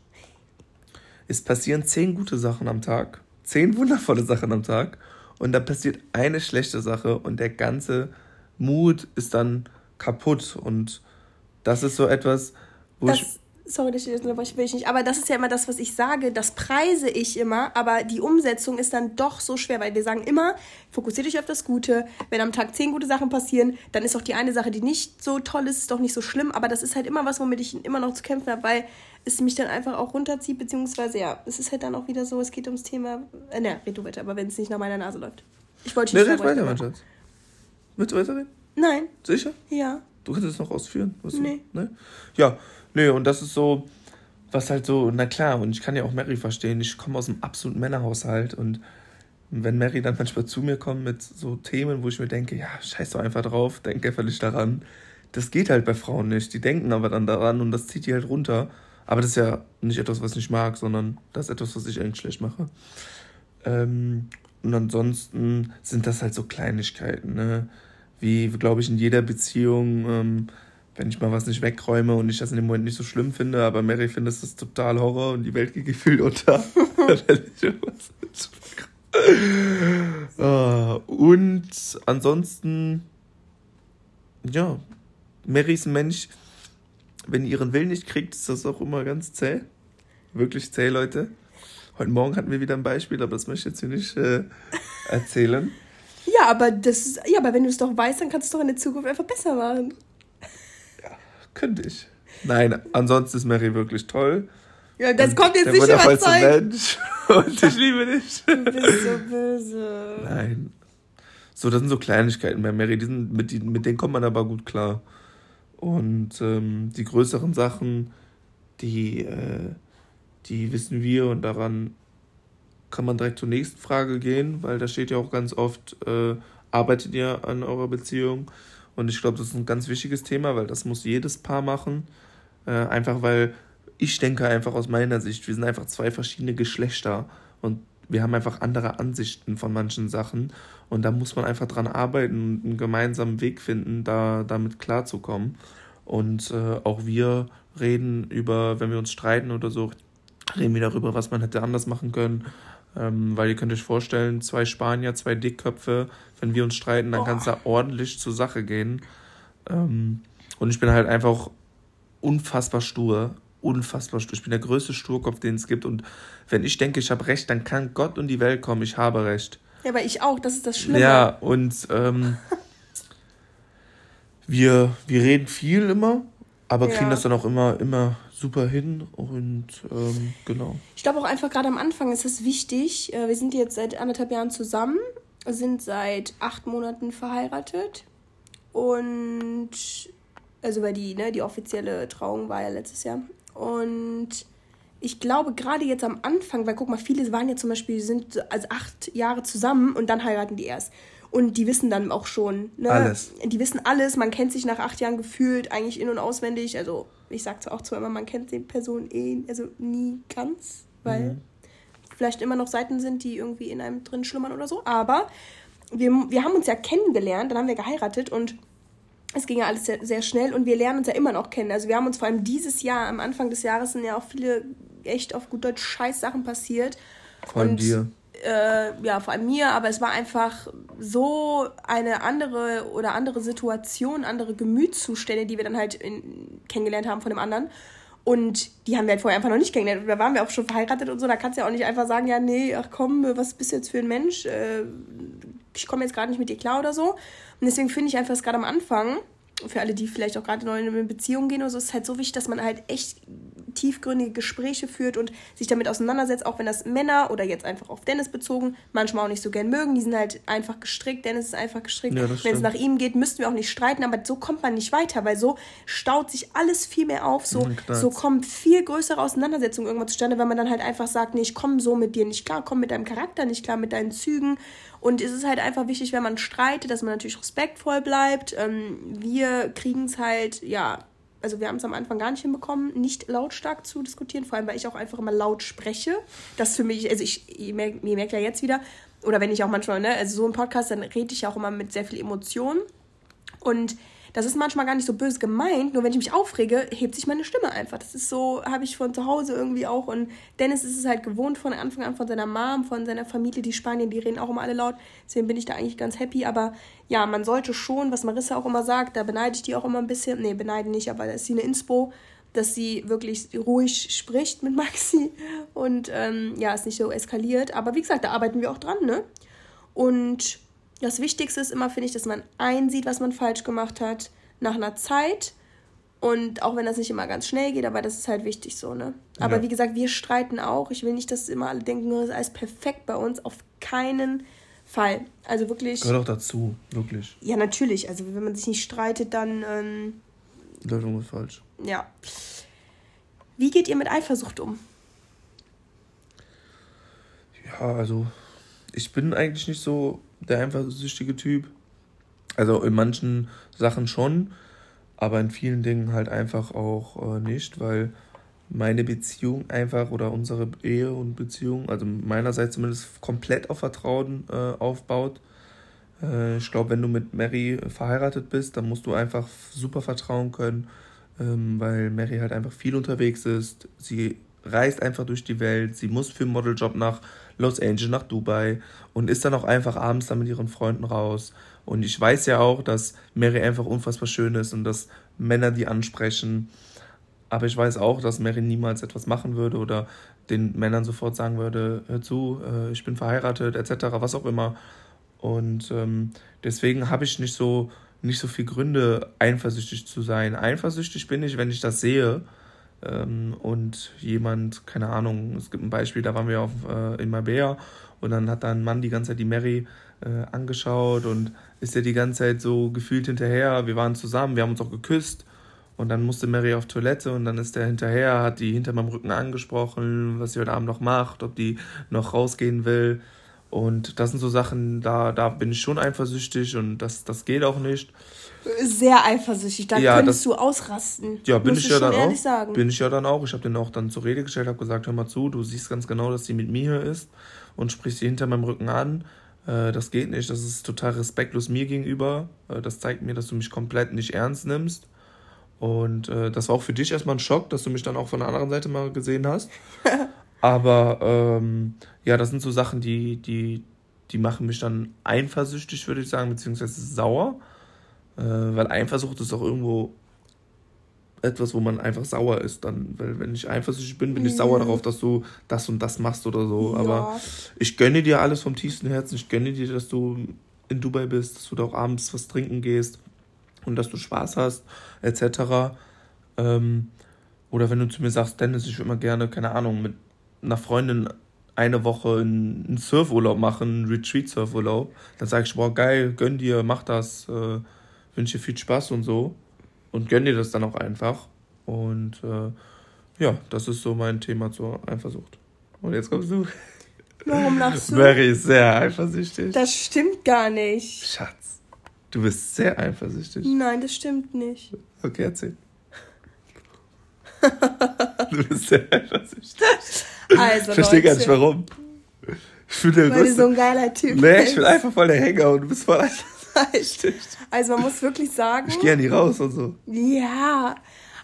Es passieren zehn gute Sachen am Tag, zehn wundervolle Sachen am Tag und dann passiert eine schlechte Sache und der ganze Mut ist dann kaputt und das ist so etwas, wo das, ich sorry, dass ich das will ich nicht, aber das ist ja immer das, was ich sage, das preise ich immer, aber die Umsetzung ist dann doch so schwer, weil wir sagen immer, fokussiert euch auf das Gute. Wenn am Tag zehn gute Sachen passieren, dann ist auch die eine Sache, die nicht so toll ist, ist doch nicht so schlimm, aber das ist halt immer was, womit ich immer noch zu kämpfen habe, weil es mich dann einfach auch runterzieht, beziehungsweise ja, es ist halt dann auch wieder so, es geht ums Thema, äh, ne, red du weiter, aber wenn es nicht nach meiner Nase läuft. Ich wollte nicht ne, red weiter, mein Schatz. Willst du weiterreden? Nein. Sicher? Ja. Du könntest es noch ausführen? Was nee. Du, ne? Ja, Nö, und das ist so, was halt so, na klar, und ich kann ja auch Mary verstehen, ich komme aus einem absoluten Männerhaushalt und wenn Mary dann manchmal zu mir kommt mit so Themen, wo ich mir denke, ja, scheiß doch einfach drauf, denk einfach nicht daran. Das geht halt bei Frauen nicht. Die denken aber dann daran und das zieht die halt runter. Aber das ist ja nicht etwas, was ich mag, sondern das ist etwas, was ich eigentlich schlecht mache. Ähm, und ansonsten sind das halt so Kleinigkeiten, ne? Wie, glaube ich, in jeder Beziehung. Ähm, wenn ich mal was nicht wegräume und ich das in dem Moment nicht so schlimm finde, aber Mary findet das total Horror und die Welt geht gefühlt unter. [laughs] Ah, und ansonsten, ja, Mary ist ein Mensch, wenn ihr ihren Willen nicht kriegt, ist das auch immer ganz zäh. Wirklich zäh, Leute. Heute Morgen hatten wir wieder ein Beispiel, aber das möchte ich jetzt hier nicht äh, erzählen. Ja, aber das ja, aber wenn du es doch weißt, dann kannst du es doch in der Zukunft einfach besser machen. Könnte ich. Nein, ansonsten ist Mary wirklich toll. Ja, das und kommt jetzt nicht überzeugt. Mensch [laughs] und ich liebe dich. Du bist so böse. Nein. So, das sind so Kleinigkeiten bei Mary, die sind, mit, mit denen kommt man aber gut klar. Und ähm, die größeren Sachen, die, äh, die wissen wir und daran kann man direkt zur nächsten Frage gehen, weil da steht ja auch ganz oft, äh, arbeitet ihr an eurer Beziehung? Und ich glaube, das ist ein ganz wichtiges Thema, weil das muss jedes Paar machen. Äh, einfach weil ich denke einfach aus meiner Sicht, wir sind einfach zwei verschiedene Geschlechter und wir haben einfach andere Ansichten von manchen Sachen. Und da muss man einfach dran arbeiten und einen gemeinsamen Weg finden, da damit klarzukommen. Und äh, auch wir reden über, wenn wir uns streiten oder so, reden wir darüber, was man hätte anders machen können. Ähm, weil ihr könnt euch vorstellen, zwei Spanier, zwei Dickköpfe, wenn wir uns streiten, dann kann es da ordentlich zur Sache gehen. Ähm, und ich bin halt einfach unfassbar stur. unfassbar stur. Ich bin der größte Sturkopf, den es gibt. Und wenn ich denke, ich habe recht, dann kann Gott und die Welt kommen. Ich habe recht. Ja, aber ich auch. Das ist das Schlimme. Ja, und ähm, [laughs] wir, wir reden viel immer, aber kriegen ja. das dann auch immer, immer super hin. Und ähm, genau. Ich glaube auch einfach gerade am Anfang ist es wichtig. Äh, wir sind jetzt seit anderthalb Jahren zusammen, sind seit acht Monaten verheiratet. Und also weil die, ne, die offizielle Trauung war ja letztes Jahr. Und ich glaube, gerade jetzt am Anfang, weil guck mal, viele waren ja zum Beispiel, sind also acht Jahre zusammen und dann heiraten die erst. Und die wissen dann auch schon, ne? Alles. Die wissen alles, man kennt sich nach acht Jahren gefühlt, eigentlich in- und auswendig. Also, ich sag zwar auch zwar immer, man kennt die Person eh, also nie ganz, weil mhm. vielleicht immer noch Seiten sind, die irgendwie in einem drin schlummern oder so. Aber wir, wir haben uns ja kennengelernt, dann haben wir geheiratet und es ging ja alles sehr, sehr schnell und wir lernen uns ja immer noch kennen. Also wir haben uns vor allem dieses Jahr, am Anfang des Jahres, sind ja auch viele echt auf gut Deutsch scheiß Sachen passiert. Und, dir. Äh, ja, vor allem mir, aber es war einfach so eine andere oder andere Situation, andere Gemütszustände, die wir dann halt in, kennengelernt haben von dem anderen. Und die haben wir halt vorher einfach noch nicht kennengelernt. Da waren wir auch schon verheiratet und so. Da kannst du ja auch nicht einfach sagen, ja, nee, ach komm, was bist du jetzt für ein Mensch? Äh, ich komme jetzt gerade nicht mit dir klar oder so. Und deswegen finde ich einfach, dass gerade am Anfang, für alle, die vielleicht auch gerade neu in eine Beziehung gehen oder so, ist halt so wichtig, dass man halt echt tiefgründige Gespräche führt und sich damit auseinandersetzt, auch wenn das Männer oder jetzt einfach auf Dennis bezogen manchmal auch nicht so gern mögen. Die sind halt einfach gestrickt. Dennis ist einfach gestrickt. Ja, wenn es nach ihm geht, müssten wir auch nicht streiten, aber so kommt man nicht weiter, weil so staut sich alles viel mehr auf. So, so kommen viel größere Auseinandersetzungen irgendwann zustande, wenn man dann halt einfach sagt, nee, ich komme so mit dir nicht klar, komm mit deinem Charakter nicht klar, mit deinen Zügen. Und es ist halt einfach wichtig, wenn man streitet, dass man natürlich respektvoll bleibt. Ähm, wir kriegen es halt, ja, also wir haben es am Anfang gar nicht hinbekommen, nicht lautstark zu diskutieren, vor allem weil ich auch einfach immer laut spreche. Das für mich, also ich, ihr merkt, ihr merkt ja jetzt wieder, oder wenn ich auch manchmal, ne, also so im Podcast, dann rede ich auch immer mit sehr viel Emotion. Und das ist manchmal gar nicht so böse gemeint, nur wenn ich mich aufrege, hebt sich meine Stimme einfach. Das ist so, habe ich von zu Hause irgendwie auch. Und Dennis ist es halt gewohnt von Anfang an von seiner Mom, von seiner Familie, die Spanier, die reden auch immer alle laut. Deswegen bin ich da eigentlich ganz happy. Aber ja, man sollte schon, was Marissa auch immer sagt, da beneide ich die auch immer ein bisschen. Nee, beneide nicht, aber da ist sie eine Inspo dass sie wirklich ruhig spricht mit [laughs] Maxi und ähm, ja, es nicht so eskaliert. Aber wie gesagt, da arbeiten wir auch dran, ne? Und das Wichtigste ist immer, finde ich, dass man einsieht, was man falsch gemacht hat, nach einer Zeit. Und auch wenn das nicht immer ganz schnell geht, aber das ist halt wichtig so, ne? Aber ja. wie gesagt, wir streiten auch. Ich will nicht, dass immer alle denken, das ist alles perfekt bei uns. Auf keinen Fall. Also wirklich. Gehört auch dazu, wirklich. Ja, natürlich. Also wenn man sich nicht streitet, dann. Ähm, Läuft irgendwas falsch. Ja. Wie geht ihr mit Eifersucht um? Ja, also ich bin eigentlich nicht so der eifersüchtige Typ. Also in manchen Sachen schon, aber in vielen Dingen halt einfach auch äh, nicht, weil meine Beziehung einfach oder unsere Ehe und Beziehung, also meinerseits zumindest komplett auf Vertrauen äh, aufbaut. Äh, ich glaube, wenn du mit Mary verheiratet bist, dann musst du einfach super vertrauen können, ähm, weil Mary halt einfach viel unterwegs ist. Sie reist einfach durch die Welt, sie muss für einen Modeljob nach Los Angeles, nach Dubai und ist dann auch einfach abends dann mit ihren Freunden raus. Und ich weiß ja auch, dass Mary einfach unfassbar schön ist und dass Männer die ansprechen. Aber ich weiß auch, dass Mary niemals etwas machen würde oder den Männern sofort sagen würde, hör zu, äh, ich bin verheiratet, etc., was auch immer. Und ähm, deswegen habe ich nicht so, nicht so viel Gründe, eifersüchtig zu sein. Eifersüchtig bin ich, wenn ich das sehe ähm, und jemand, keine Ahnung, es gibt ein Beispiel, da waren wir auf, äh, in Marbella und dann hat da ein Mann die ganze Zeit die Mary äh, angeschaut und ist ja die ganze Zeit so gefühlt hinterher. Wir waren zusammen, wir haben uns auch geküsst und dann musste Mary auf Toilette und dann ist der hinterher, hat die hinter meinem Rücken angesprochen, was sie heute Abend noch macht, ob die noch rausgehen will. Und das sind so Sachen, da, da bin ich schon eifersüchtig und das, das geht auch nicht sehr eifersüchtig. Da ja, könntest das, du ausrasten. Ja, bin ich ja dann auch. Sagen. Bin ich ja dann auch. Ich habe den auch dann zur Rede gestellt, habe gesagt, hör mal zu, du siehst ganz genau, dass sie mit mir hier ist und sprichst sie hinter meinem Rücken an. Äh, das geht nicht. Das ist total respektlos mir gegenüber. Äh, das zeigt mir, dass du mich komplett nicht ernst nimmst. Und äh, das war auch für dich erstmal ein Schock, dass du mich dann auch von der anderen Seite mal gesehen hast. [laughs] Aber ähm, ja, das sind so Sachen, die, die, die machen mich dann eifersüchtig, würde ich sagen, beziehungsweise sauer. Äh, weil Eifersucht ist auch irgendwo etwas, wo man einfach sauer ist dann. Weil wenn ich eifersüchtig bin, bin ich Mhm. sauer darauf, dass du das und das machst oder so. Ja. Aber ich gönne dir alles vom tiefsten Herzen. Ich gönne dir, dass du in Dubai bist, dass du da auch abends was trinken gehst und dass du Spaß hast, etc. Ähm, oder wenn du zu mir sagst, Dennis, ich würde mal gerne, keine Ahnung, mit einer Freundin eine Woche einen einen Surfurlaub machen, einen Retreat-Surfurlaub, dann sage ich, boah, geil, gönn dir, mach das, äh, wünsche dir viel Spaß und so. Und gönn dir das dann auch einfach. Und äh, ja, das ist so mein Thema zur Eifersucht. Und jetzt kommst du. [laughs] Warum lachst du? Mary ist sehr eifersüchtig. Das stimmt gar nicht. Schatz, du bist sehr eifersüchtig. Nein, das stimmt nicht. Okay, erzähl. du bist sehr eifersüchtig. Also, Ich verstehe gar nicht warum. Ich bin der Weil du so ein geiler Typ Nee, ich bist. bin einfach voll der Hänger und du bist voll eifersüchtig. Also man muss wirklich sagen, Ich gehe ja nie raus und so. ja,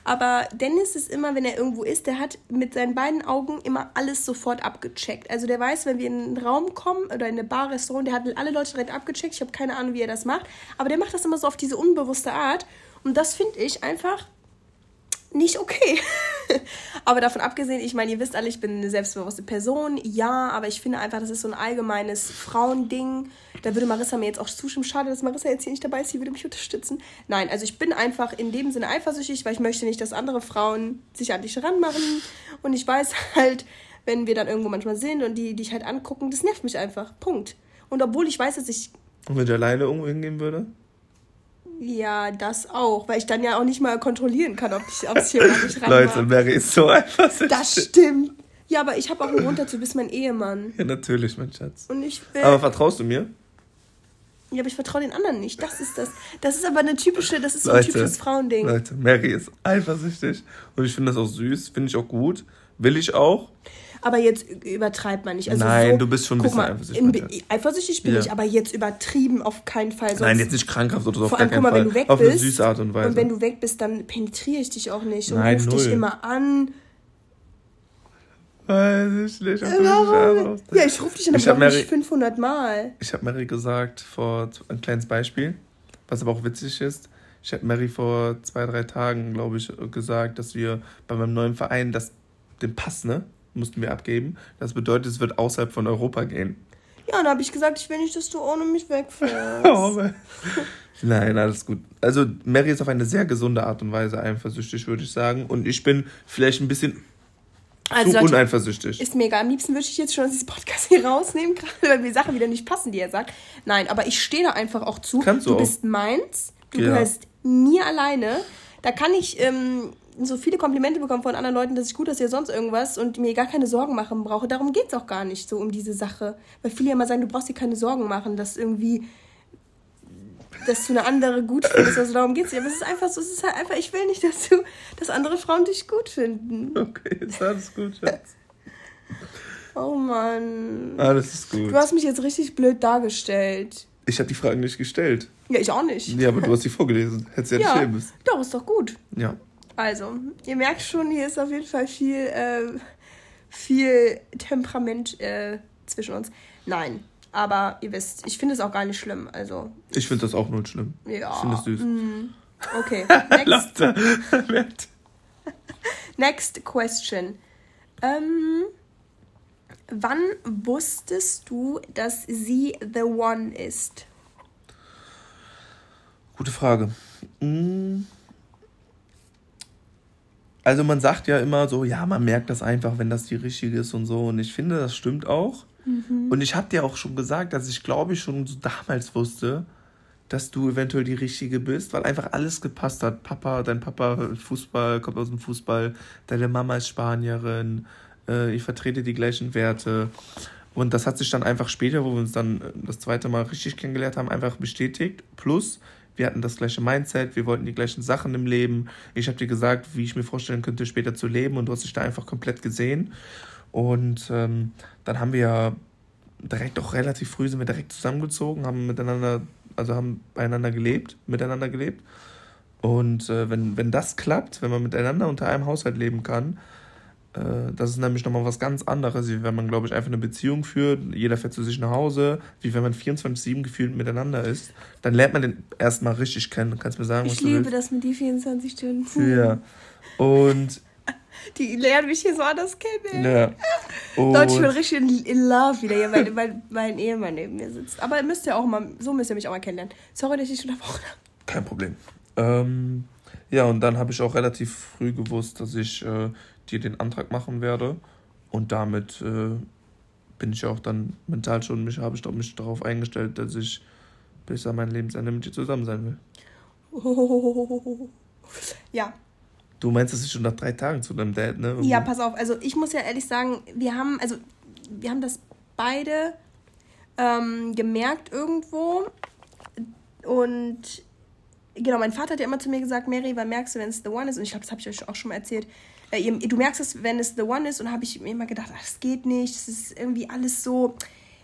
aber Dennis ist immer, wenn er irgendwo ist, der hat mit seinen beiden Augen immer alles sofort abgecheckt. Also der weiß, wenn wir in einen Raum kommen oder in eine Bar, Restaurant, der hat alle Leute direkt abgecheckt. Ich habe keine Ahnung, wie er das macht, aber der macht das immer so auf diese unbewusste Art und das finde ich einfach nicht okay. [laughs] aber davon abgesehen, ich meine, ihr wisst alle, ich bin eine selbstbewusste Person, ja, aber ich finde einfach, das ist so ein allgemeines Frauending. Da würde Marissa mir jetzt auch zustimmen. Schade, dass Marissa jetzt hier nicht dabei ist, sie würde mich unterstützen. Nein, also ich bin einfach in dem Sinne eifersüchtig, weil ich möchte nicht, dass andere Frauen sich an dich ranmachen. Und ich weiß [laughs] halt, wenn wir dann irgendwo manchmal sind und die dich halt angucken, das nervt mich einfach. Punkt. Und obwohl ich weiß, dass ich Und wenn ich alleine irgendwo hingehen würde? Ja, das auch, weil ich dann ja auch nicht mal kontrollieren kann, ob ich sich jemand an mich Leute. Mary ist so eifersüchtig. Das stimmt. Ja, aber ich habe auch einen Grund dazu, du bist mein Ehemann. Ja, natürlich, mein Schatz. Und ich will. Aber vertraust du mir? ja, aber ich vertraue den anderen nicht. Das ist das. Das ist aber eine typische, das ist so ein typisches Frauending. Leute, Mary ist eifersüchtig. Und ich finde das auch süß, finde ich auch gut. Will ich auch. Aber jetzt übertreibt man nicht. Also Nein, so, du bist schon ein bisschen mal, eifersüchtig, in-. Eifersüchtig bin Ja. ich, aber jetzt übertrieben auf keinen Fall. Sonst, Nein, jetzt nicht krankhaft oder so, auf Vor gar allem, keinen guck mal, Fall. wenn du weg auf bist. eine süße Art und Weise. Und wenn du weg bist, dann penetriere ich dich auch nicht und Nein, ruf null. dich immer an. Weiß ich nicht, ob du mich. Ja, ich rufe dich Ich aber Mary- nicht 500 Mal. Ich habe Mary gesagt, vor ein kleines Beispiel, was aber auch witzig ist. Ich habe Mary vor zwei, drei Tagen, glaube ich, gesagt, dass wir bei meinem neuen Verein das, den Pass, ne, mussten wir abgeben. Das bedeutet, es wird außerhalb von Europa gehen. Ja, und dann habe ich gesagt, ich will nicht, dass du ohne mich wegfährst. [laughs] Nein, alles gut. Also Mary ist auf eine sehr gesunde Art und Weise eifersüchtig, würde ich sagen. Und ich bin vielleicht ein bisschen Also, zu Leute, uneifersüchtig. Ist mega. Am liebsten würde ich jetzt schon aus diesem Podcast hier rausnehmen, gerade weil mir Sachen wieder nicht passen, die er sagt. Nein, aber ich stehe da einfach auch zu. Kannst du du auch. bist meins, du Ja. gehörst mir alleine. Da kann ich ähm, so viele Komplimente bekommen von anderen Leuten, dass ich gut aussehe, sonst irgendwas und mir gar keine Sorgen machen brauche. Darum geht es auch gar nicht so um diese Sache. Weil viele ja immer sagen, du brauchst dir keine Sorgen machen, dass irgendwie dass du eine andere gut findest. Also darum geht es nicht. Aber es ist einfach so, es ist halt einfach, ich will nicht, dass du, dass andere Frauen dich gut finden. Okay, ist alles gut, Schatz. [laughs] Oh Mann. Alles ist gut. Du hast mich jetzt richtig blöd dargestellt. Ich habe die Fragen nicht gestellt. Ja, ich auch nicht. Ja, aber du hast sie vorgelesen. Hättest ja nicht Ja, stehen müssen. doch, ist doch gut. Ja. Also, ihr merkt schon, hier ist auf jeden Fall viel, äh, viel Temperament äh, zwischen uns. Nein, aber ihr wisst, ich finde es auch gar nicht schlimm. Also, Ich finde das auch null schlimm. ja. Ich finde es süß. mm, Okay, [laughs] next, [laughs] next question. Ähm, wann wusstest du, dass sie the one ist? Gute Frage. Mm. Also man sagt ja immer so, ja, man merkt das einfach, wenn das die richtige ist und so. Und ich finde, das stimmt auch. Und ich habe dir auch schon gesagt, dass ich glaube ich schon so damals wusste, dass du eventuell die richtige bist, weil einfach alles gepasst hat. Papa, dein Papa Fußball, kommt aus dem Fußball, deine Mama ist Spanierin, äh, ich vertrete die gleichen Werte. Und das hat sich dann einfach später, wo wir uns dann äh, das zweite Mal richtig kennengelernt haben, einfach bestätigt. Plus, wir hatten das gleiche Mindset, wir wollten die gleichen Sachen im Leben. Ich habe dir gesagt, wie ich mir vorstellen könnte, später zu leben und du hast dich da einfach komplett gesehen. Und ähm, dann haben wir direkt auch relativ früh sind wir direkt zusammengezogen, haben miteinander, also haben beieinander gelebt, miteinander gelebt. Und äh, wenn, wenn das klappt, wenn man miteinander unter einem Haushalt leben kann, das ist nämlich nochmal was ganz anderes, wie wenn man, glaube ich, einfach eine Beziehung führt, jeder fährt zu sich nach Hause, wie wenn man 24-7 gefühlt miteinander ist. Dann lernt man den erstmal richtig kennen. Kannst du mir sagen, was ich du liebe willst? das mit die 24 Stunden. Ja. Und. [laughs] Die lernen mich hier so anders kennen. Ja. Und Leute, ich bin richtig in, in love wieder hier, weil [laughs] mein, mein Ehemann neben mir sitzt. Aber müsst ihr auch mal, so müsst ihr mich auch mal kennenlernen. Sorry, dass ich unterbrochen habe. Kein Problem. Ähm, ja, und dann habe ich auch relativ früh gewusst, dass ich äh, dir den Antrag machen werde. Und damit äh, bin ich auch dann mental schon, mich habe ich doch mich darauf eingestellt, dass ich bis an mein Lebensende mit dir zusammen sein will. Oh, [laughs] ja. Du meinst, dass ich schon nach drei Tagen zu deinem Dad, ne? Irgendwie? Ja, pass auf. Also ich muss ja ehrlich sagen, wir haben, also wir haben das beide ähm, gemerkt irgendwo. Und genau, mein Vater hat ja immer zu mir gesagt, Mary, wann merkst du, wenn es The One ist? Und ich glaube, das habe ich euch auch schon mal erzählt äh, du merkst es, wenn es The One ist. Und habe ich mir immer gedacht, ach, das geht nicht. Das ist irgendwie alles so.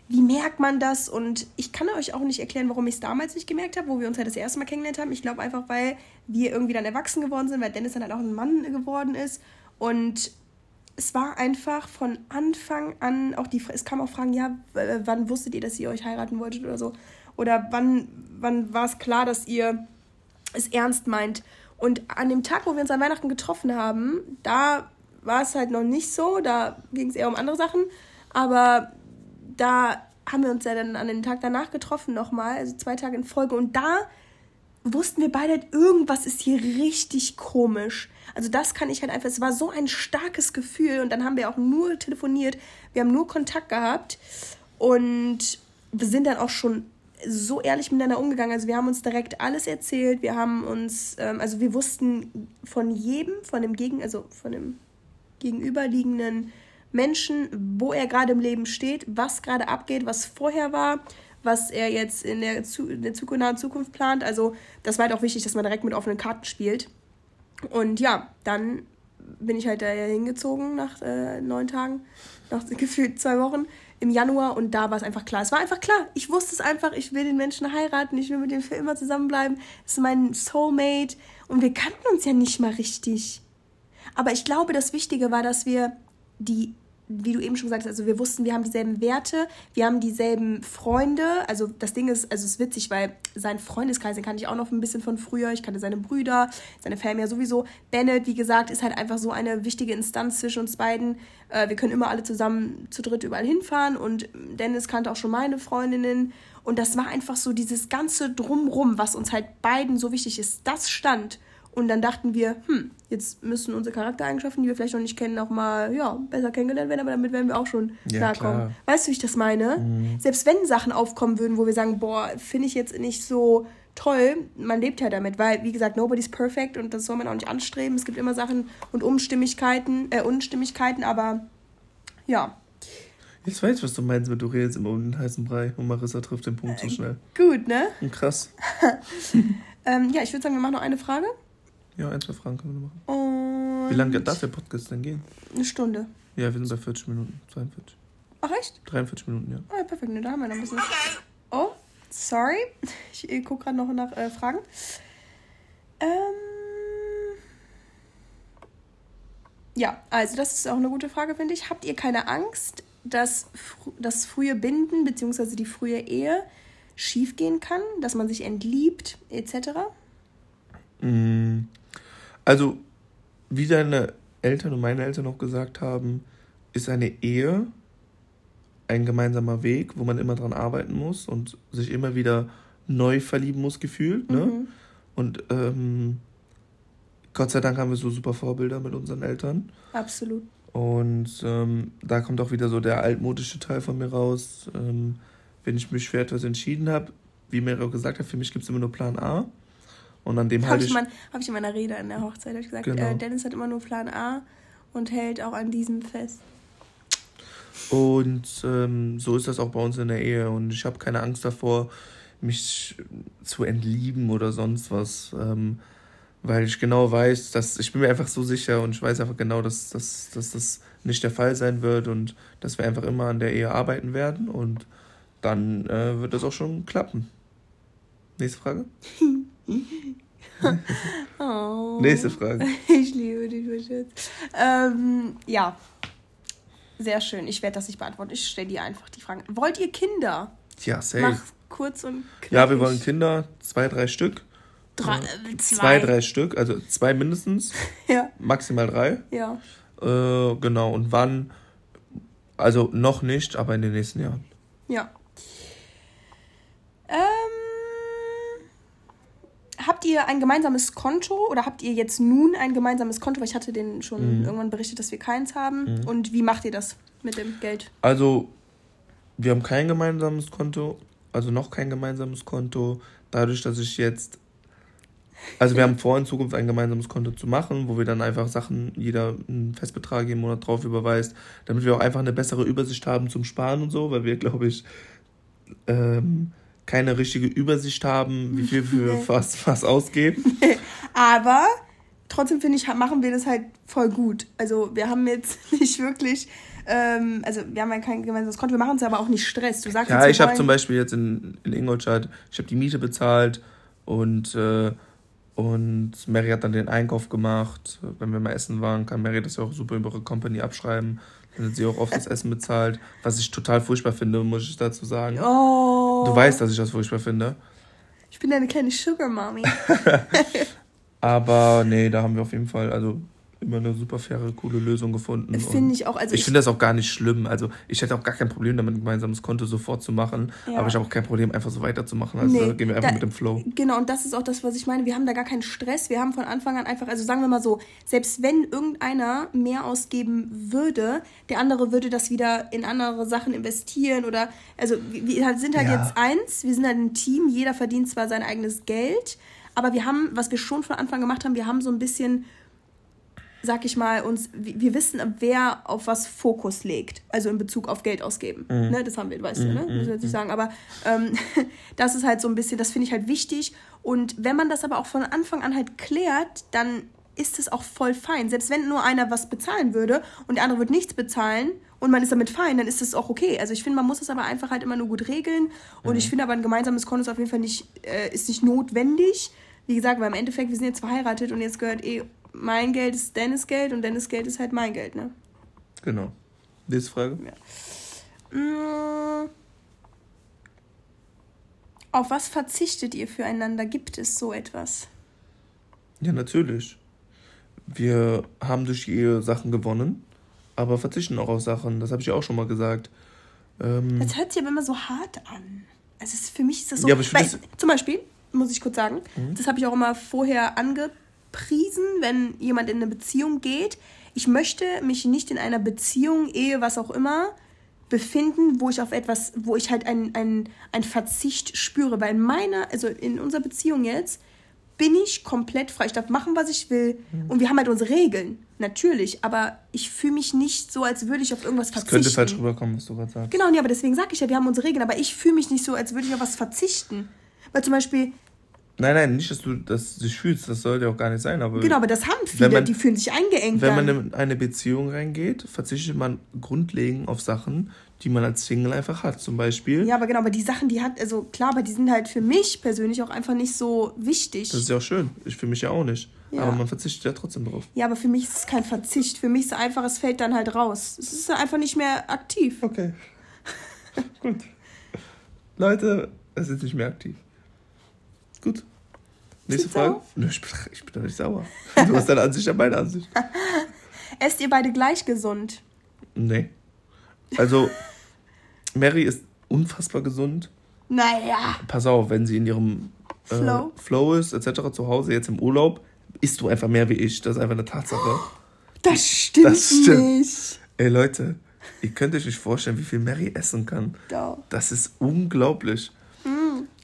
Wie merkt man das? Und ich kann euch auch nicht erklären, warum ich es damals nicht gemerkt habe, wo wir uns halt das erste Mal kennengelernt haben. Ich glaube einfach, weil wir irgendwie dann erwachsen geworden sind, weil Dennis dann halt auch ein Mann geworden ist. Und es war einfach von Anfang an auch die, es kam auch Fragen, ja, wann wusstet ihr, dass ihr euch heiraten wolltet oder so? Oder wann, wann war es klar, dass ihr es ernst meint? Und an dem Tag, wo wir uns an Weihnachten getroffen haben, da war es halt noch nicht so, da ging es eher um andere Sachen. Aber da haben wir uns ja dann an den Tag danach getroffen nochmal, also zwei Tage in Folge. Und da wussten wir beide, irgendwas ist hier richtig komisch. Also das kann ich halt einfach, es war so ein starkes Gefühl und dann haben wir auch nur telefoniert, wir haben nur Kontakt gehabt und wir sind dann auch schon so ehrlich miteinander umgegangen. Also wir haben uns direkt alles erzählt. Wir haben uns, ähm, also wir wussten von jedem, von dem Gegen, also von dem gegenüberliegenden Menschen, wo er gerade im Leben steht, was gerade abgeht, was vorher war, was er jetzt in der, zu, in der Zukunft, Zukunft plant. Also das war halt auch wichtig, dass man direkt mit offenen Karten spielt. Und ja, dann bin ich halt da hingezogen nach äh, neun Tagen, nach [laughs] gefühlt zwei Wochen im Januar und da war es einfach klar. Es war einfach klar. Ich wusste es einfach, ich will den Menschen heiraten, ich will mit dem für immer zusammenbleiben. Es ist mein Soulmate und wir kannten uns ja nicht mal richtig. Aber ich glaube, das Wichtige war, dass wir die wie du eben schon gesagt hast, also wir wussten, wir haben dieselben Werte, wir haben dieselben Freunde. Also das Ding ist, also es ist witzig, weil sein Freundeskreis, den kannte ich auch noch ein bisschen von früher. Ich kannte seine Brüder, seine Family ja sowieso. Bennett, wie gesagt, ist halt einfach so eine wichtige Instanz zwischen uns beiden. Äh, wir können immer alle zusammen zu dritt überall hinfahren und Dennis kannte auch schon meine Freundinnen. Und das war einfach so dieses ganze Drumrum, was uns halt beiden so wichtig ist. Das stand. Und dann dachten wir, hm, jetzt müssen unsere Charaktereigenschaften, die wir vielleicht noch nicht kennen, auch mal ja, besser kennengelernt werden, aber damit werden wir auch schon ja, klarkommen. Klar. Weißt du, wie ich das meine? Mhm. Selbst wenn Sachen aufkommen würden, wo wir sagen, boah, finde ich jetzt nicht so toll, man lebt ja damit, weil, wie gesagt, nobody's perfect und das soll man auch nicht anstreben. Es gibt immer Sachen und Umstimmigkeiten, äh, Unstimmigkeiten, aber ja. Jetzt weiß ich, was du meinst, wenn du redest immer um den heißen Brei und Marissa trifft den Punkt so äh, schnell. Gut, ne? Und krass. [laughs] ähm, ja, ich würde sagen, wir machen noch eine Frage. Ja, ein, zwei Fragen können wir machen. Und Wie lange darf der Podcast denn gehen? Eine Stunde. Ja, wir sind bei 40 Minuten. 42. Ach, echt? 43 Minuten, ja. Oh, ja, perfekt. Ne, da haben wir noch ein bisschen. Oh, sorry. [laughs] Ich gucke gerade noch nach äh, Fragen. Ähm. Ja, also das ist auch eine gute Frage, finde ich. Habt ihr keine Angst, dass das frühe Binden bzw. die frühe Ehe schiefgehen kann, dass man sich entliebt etc.? Mm, also, wie deine Eltern und meine Eltern auch gesagt haben, ist eine Ehe ein gemeinsamer Weg, wo man immer dran arbeiten muss und sich immer wieder neu verlieben muss, gefühlt. Ne? Mhm. Und ähm, Gott sei Dank haben wir so super Vorbilder mit unseren Eltern. Absolut. Und ähm, da kommt auch wieder so der altmodische Teil von mir raus. Ähm, wenn ich mich für etwas entschieden habe, wie auch gesagt hat, für mich gibt es immer nur Plan A. Und an dem habe ich, mein, hab ich in meiner Rede in der Hochzeit ich gesagt, genau. äh, Dennis hat immer nur Plan A und hält auch an diesem fest. Und ähm, so ist das auch bei uns in der Ehe. Und ich habe keine Angst davor, mich zu entlieben oder sonst was. Ähm, weil ich genau weiß, dass ich bin mir einfach so sicher und ich weiß einfach genau, dass, dass, dass das nicht der Fall sein wird und dass wir einfach immer an der Ehe arbeiten werden und dann äh, wird das auch schon klappen. Nächste Frage. [laughs] oh. Nächste Frage. Ich liebe dich, mein Schatz. Ähm, ja. Sehr schön. Ich werde das nicht beantworten. Ich stelle dir einfach die Fragen. Wollt ihr Kinder? Ja, safe. Mach kurz und knackig. Ja, wir wollen Kinder, zwei, drei Stück. Drei, Äh, äh, Zwei, zwei. drei Stück, also zwei mindestens, [laughs] Ja, maximal drei. ja. Äh, genau, und wann? Also noch nicht, aber in den nächsten Jahren. Ja. Habt ihr ein gemeinsames Konto oder habt ihr jetzt nun ein gemeinsames Konto? Weil ich hatte den schon Mhm. irgendwann berichtet, dass wir keins haben. Und wie macht ihr das mit dem Geld? Also, wir haben kein gemeinsames Konto, also noch kein gemeinsames Konto. Dadurch, dass ich jetzt. Also, wir haben vor, in Zukunft ein gemeinsames Konto zu machen, wo wir dann einfach Sachen, jeder einen Festbetrag im Monat drauf überweist, damit wir auch einfach eine bessere Übersicht haben zum Sparen und so, weil wir, glaube ich, ähm, keine richtige Übersicht haben, wie viel [laughs] Nee. was, was ausgeben. [laughs] Aber trotzdem finde ich, machen wir das halt voll gut. Also wir haben jetzt [laughs] nicht wirklich, ähm, also wir haben ja kein gemeinsames Konto, wir machen es aber auch nicht Stress. Du sagst Ja, ich habe zum Beispiel jetzt in, in Ingolstadt, ich habe die Miete bezahlt und, äh, und Mary hat dann den Einkauf gemacht. Wenn wir mal essen waren, kann Mary das ja auch super über ihre Company abschreiben. Dann hat sie auch oft das Essen bezahlt, was ich total furchtbar finde, muss ich dazu sagen. Oh, Du weißt, dass ich das furchtbar finde. ich bin deine kleine Sugar Mommy. [laughs] Aber nee, da haben wir auf jeden Fall also immer eine super faire, coole Lösung gefunden. Finde Und ich auch. Also ich finde das auch gar nicht schlimm. Also ich hätte auch gar kein Problem damit, ein gemeinsames Konto sofort zu machen. Ja. Aber ich habe auch kein Problem, einfach so weiterzumachen. Also Nee, da gehen wir einfach da- mit dem Flow. Genau, und das ist auch das, was ich meine. Wir haben da gar keinen Stress. Wir haben von Anfang an einfach, also sagen wir mal so, selbst wenn irgendeiner mehr ausgeben würde, der andere würde das wieder in andere Sachen investieren oder, also wir wir sind halt Ja. jetzt eins, wir sind halt ein Team, jeder verdient zwar sein eigenes Geld, aber wir haben, was wir schon von Anfang gemacht haben, wir haben so ein bisschen sag ich mal, uns, wir wissen, wer auf was Fokus legt, also in Bezug auf Geld ausgeben. Ne, das haben wir, weißt du, ne? Muss ich jetzt nicht sagen, aber ähm, [laughs] das ist halt so ein bisschen, das finde ich halt wichtig. Und wenn man das aber auch von Anfang an halt klärt, dann ist es auch voll fein. Selbst wenn nur einer was bezahlen würde und der andere wird nichts bezahlen und man ist damit fein, dann ist das auch okay. Also ich finde, man muss es aber einfach halt immer nur gut regeln. Und ich finde aber ein gemeinsames Konto ist auf jeden Fall nicht, äh, ist nicht notwendig. Wie gesagt, weil im Endeffekt, wir sind jetzt verheiratet und jetzt gehört eh, mein Geld ist Dennis Geld und Dennis Geld ist halt mein Geld, ne? Genau. Nächste Frage. Mm. Auf was verzichtet ihr füreinander? Gibt es so etwas? Ja, natürlich. Wir haben durch die Ehe Sachen gewonnen, aber verzichten auch auf Sachen. Das habe ich ja auch schon mal gesagt. Ähm, Das hört sich aber immer so hart an. Also für mich ist das so. Ja, aber ich weil, zum Beispiel, muss ich kurz sagen, Mhm. das habe ich auch immer vorher angepriesen, wenn jemand in eine Beziehung geht. Ich möchte mich nicht in einer Beziehung, Ehe, was auch immer, befinden, wo ich auf etwas, wo ich halt einen ein Verzicht spüre. Weil in meiner, also in unserer Beziehung jetzt, bin ich komplett frei. Ich darf machen, was ich will. Mhm. Und wir haben halt unsere Regeln, natürlich. Aber ich fühle mich nicht so, als würde ich auf irgendwas das verzichten. könnte falsch rüberkommen, was du gerade sagst. Genau, nee, aber deswegen sage ich ja, wir haben unsere Regeln, aber ich fühle mich nicht so, als würde ich auf was verzichten. Weil zum Beispiel, Nein, nein, nicht, dass du das dich fühlst. Das sollte auch gar nicht sein. Aber genau, aber das haben viele, man- die fühlen sich eingeengt. wenn man in eine Beziehung reingeht, verzichtet man grundlegend auf Sachen, die man als Single einfach hat. Zum Beispiel, ja, aber genau, aber die Sachen, die hat, also klar, aber die sind halt für mich persönlich auch einfach nicht so wichtig. das ist ja auch schön. Ich für mich ja auch nicht. Ja. Aber man verzichtet ja trotzdem drauf. ja, aber für mich ist es kein Verzicht. Für mich ist es einfach, es fällt dann halt raus. Es ist einfach nicht mehr aktiv. Okay. [laughs] Gut. Leute, es ist nicht mehr aktiv. Gut. Nächste Frage. Nö, ich bin, ich bin doch nicht sauer. Du hast deine Ansicht, ich habe meine Ansicht. [laughs] Esst ihr beide gleich gesund? Nee. Also, Mary ist unfassbar gesund. Naja. Pass auf, wenn sie in ihrem äh, Flow. Flow ist, etc., zu Hause, jetzt im Urlaub, isst du einfach mehr wie ich. Das ist einfach eine Tatsache. [gasps] Das stimmt, Das stimmt. nicht. Ey, Leute, ihr könnt euch nicht vorstellen, wie viel Mary essen kann. Doch. Das ist unglaublich.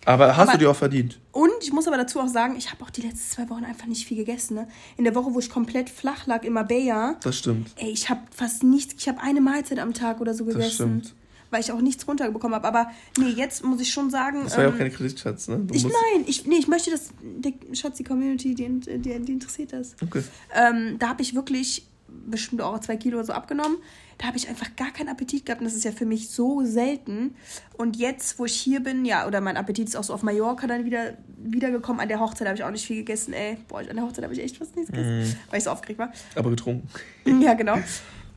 Aber hast. Aber- du dir auch verdient? Und ich muss aber dazu auch sagen, ich habe auch die letzten zwei Wochen einfach nicht viel gegessen. Ne? In der Woche, wo ich komplett flach lag in Marbella, Das stimmt. ey, ich habe fast nichts, ich habe eine Mahlzeit am Tag oder so Das gegessen. stimmt. Weil ich auch nichts runterbekommen habe. Aber nee, jetzt muss ich schon sagen. Das war ja auch ähm, keine Kreditschatz, ne? Du ich, nein, ich, nee, ich möchte, dass die Schatz, die Community, die, die, die interessiert das. Okay. Ähm, da habe ich wirklich bestimmt auch zwei Kilo oder so abgenommen. Da habe ich einfach gar keinen Appetit gehabt und das ist ja für mich so selten. Und jetzt, wo ich hier bin, ja, oder mein Appetit ist auch so auf Mallorca dann wieder wiedergekommen. An der Hochzeit habe ich auch nicht viel gegessen, ey. Boah, an der Hochzeit habe ich echt fast nichts gegessen, Mhm. weil ich so aufgeregt war. Aber getrunken. [laughs] Ja, genau.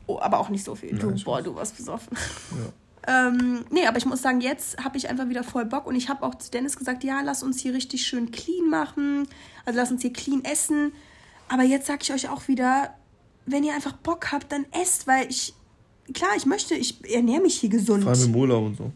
Oh, aber auch nicht so viel. Du, Nein, boah, du warst besoffen. Ja. [laughs] Ähm, nee, aber ich muss sagen, jetzt habe ich einfach wieder voll Bock und ich habe auch zu Dennis gesagt, ja, lass uns hier richtig schön clean machen. Also lass uns hier clean essen. Aber jetzt sage ich euch auch wieder, wenn ihr einfach Bock habt, dann esst, weil ich, klar, ich möchte, ich ernähre mich hier gesund. Vor allem im Urlaub und so.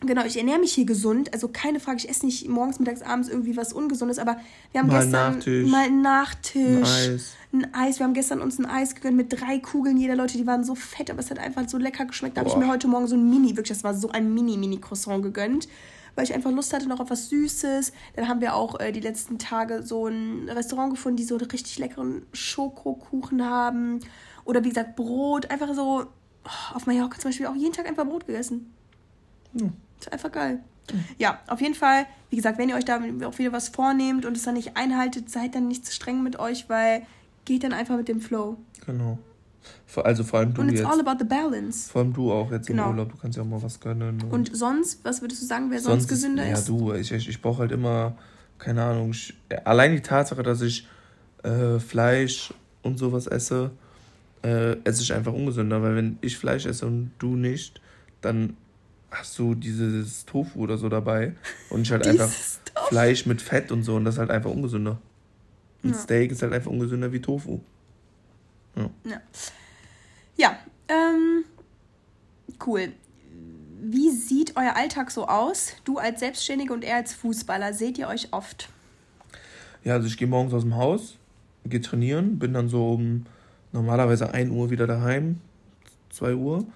Genau, ich ernähre mich hier gesund. Also keine Frage, ich esse nicht morgens, mittags, abends irgendwie was Ungesundes, aber wir haben Mal gestern Nachtisch. mal einen Nachtisch. Ein Eis. Ein Eis. Wir haben gestern uns ein Eis gegönnt mit drei Kugeln. Jeder Leute, die waren so fett, aber es hat einfach so lecker geschmeckt. Da habe ich mir heute Morgen so ein Mini, wirklich, das war so ein Mini-Mini-Croissant gegönnt. Weil ich einfach Lust hatte noch auf was Süßes. Dann haben wir auch äh, die letzten Tage so ein Restaurant gefunden, die so einen richtig leckeren Schokokuchen haben. Oder wie gesagt, Brot. Einfach so, oh, auf Mallorca zum Beispiel auch jeden Tag einfach Brot gegessen. Ja. Ist einfach geil. Ja, auf jeden Fall, wie gesagt, wenn ihr euch da auch wieder was vornehmt und es dann nicht einhaltet, seid dann nicht zu streng mit euch, weil geht dann einfach mit dem Flow. Genau. Also vor allem du Und it's jetzt. all about the balance. Vor allem du auch jetzt Genau. im Urlaub. Du kannst ja auch mal was gönnen. Und sonst, was würdest du sagen, wer sonst, ist- gesünder ja, ist? du, ich, ich, ich brauche halt immer, keine Ahnung, ich, allein die Tatsache, dass ich äh, Fleisch und sowas esse, äh, esse ich einfach ungesünder, weil wenn ich Fleisch esse und du nicht, dann hast du dieses Tofu oder so dabei und ich halt einfach. Fleisch mit Fett und so und das ist halt einfach ungesünder. Ein Ja. Steak ist halt einfach ungesünder wie Tofu. Ja. Ja, ähm, cool. Wie sieht euer Alltag so aus? Du als Selbstständige und er als Fußballer, seht ihr euch oft? Ja, also ich gehe morgens aus dem Haus, gehe trainieren, bin dann so um normalerweise 1 Uhr wieder daheim, 2 Uhr.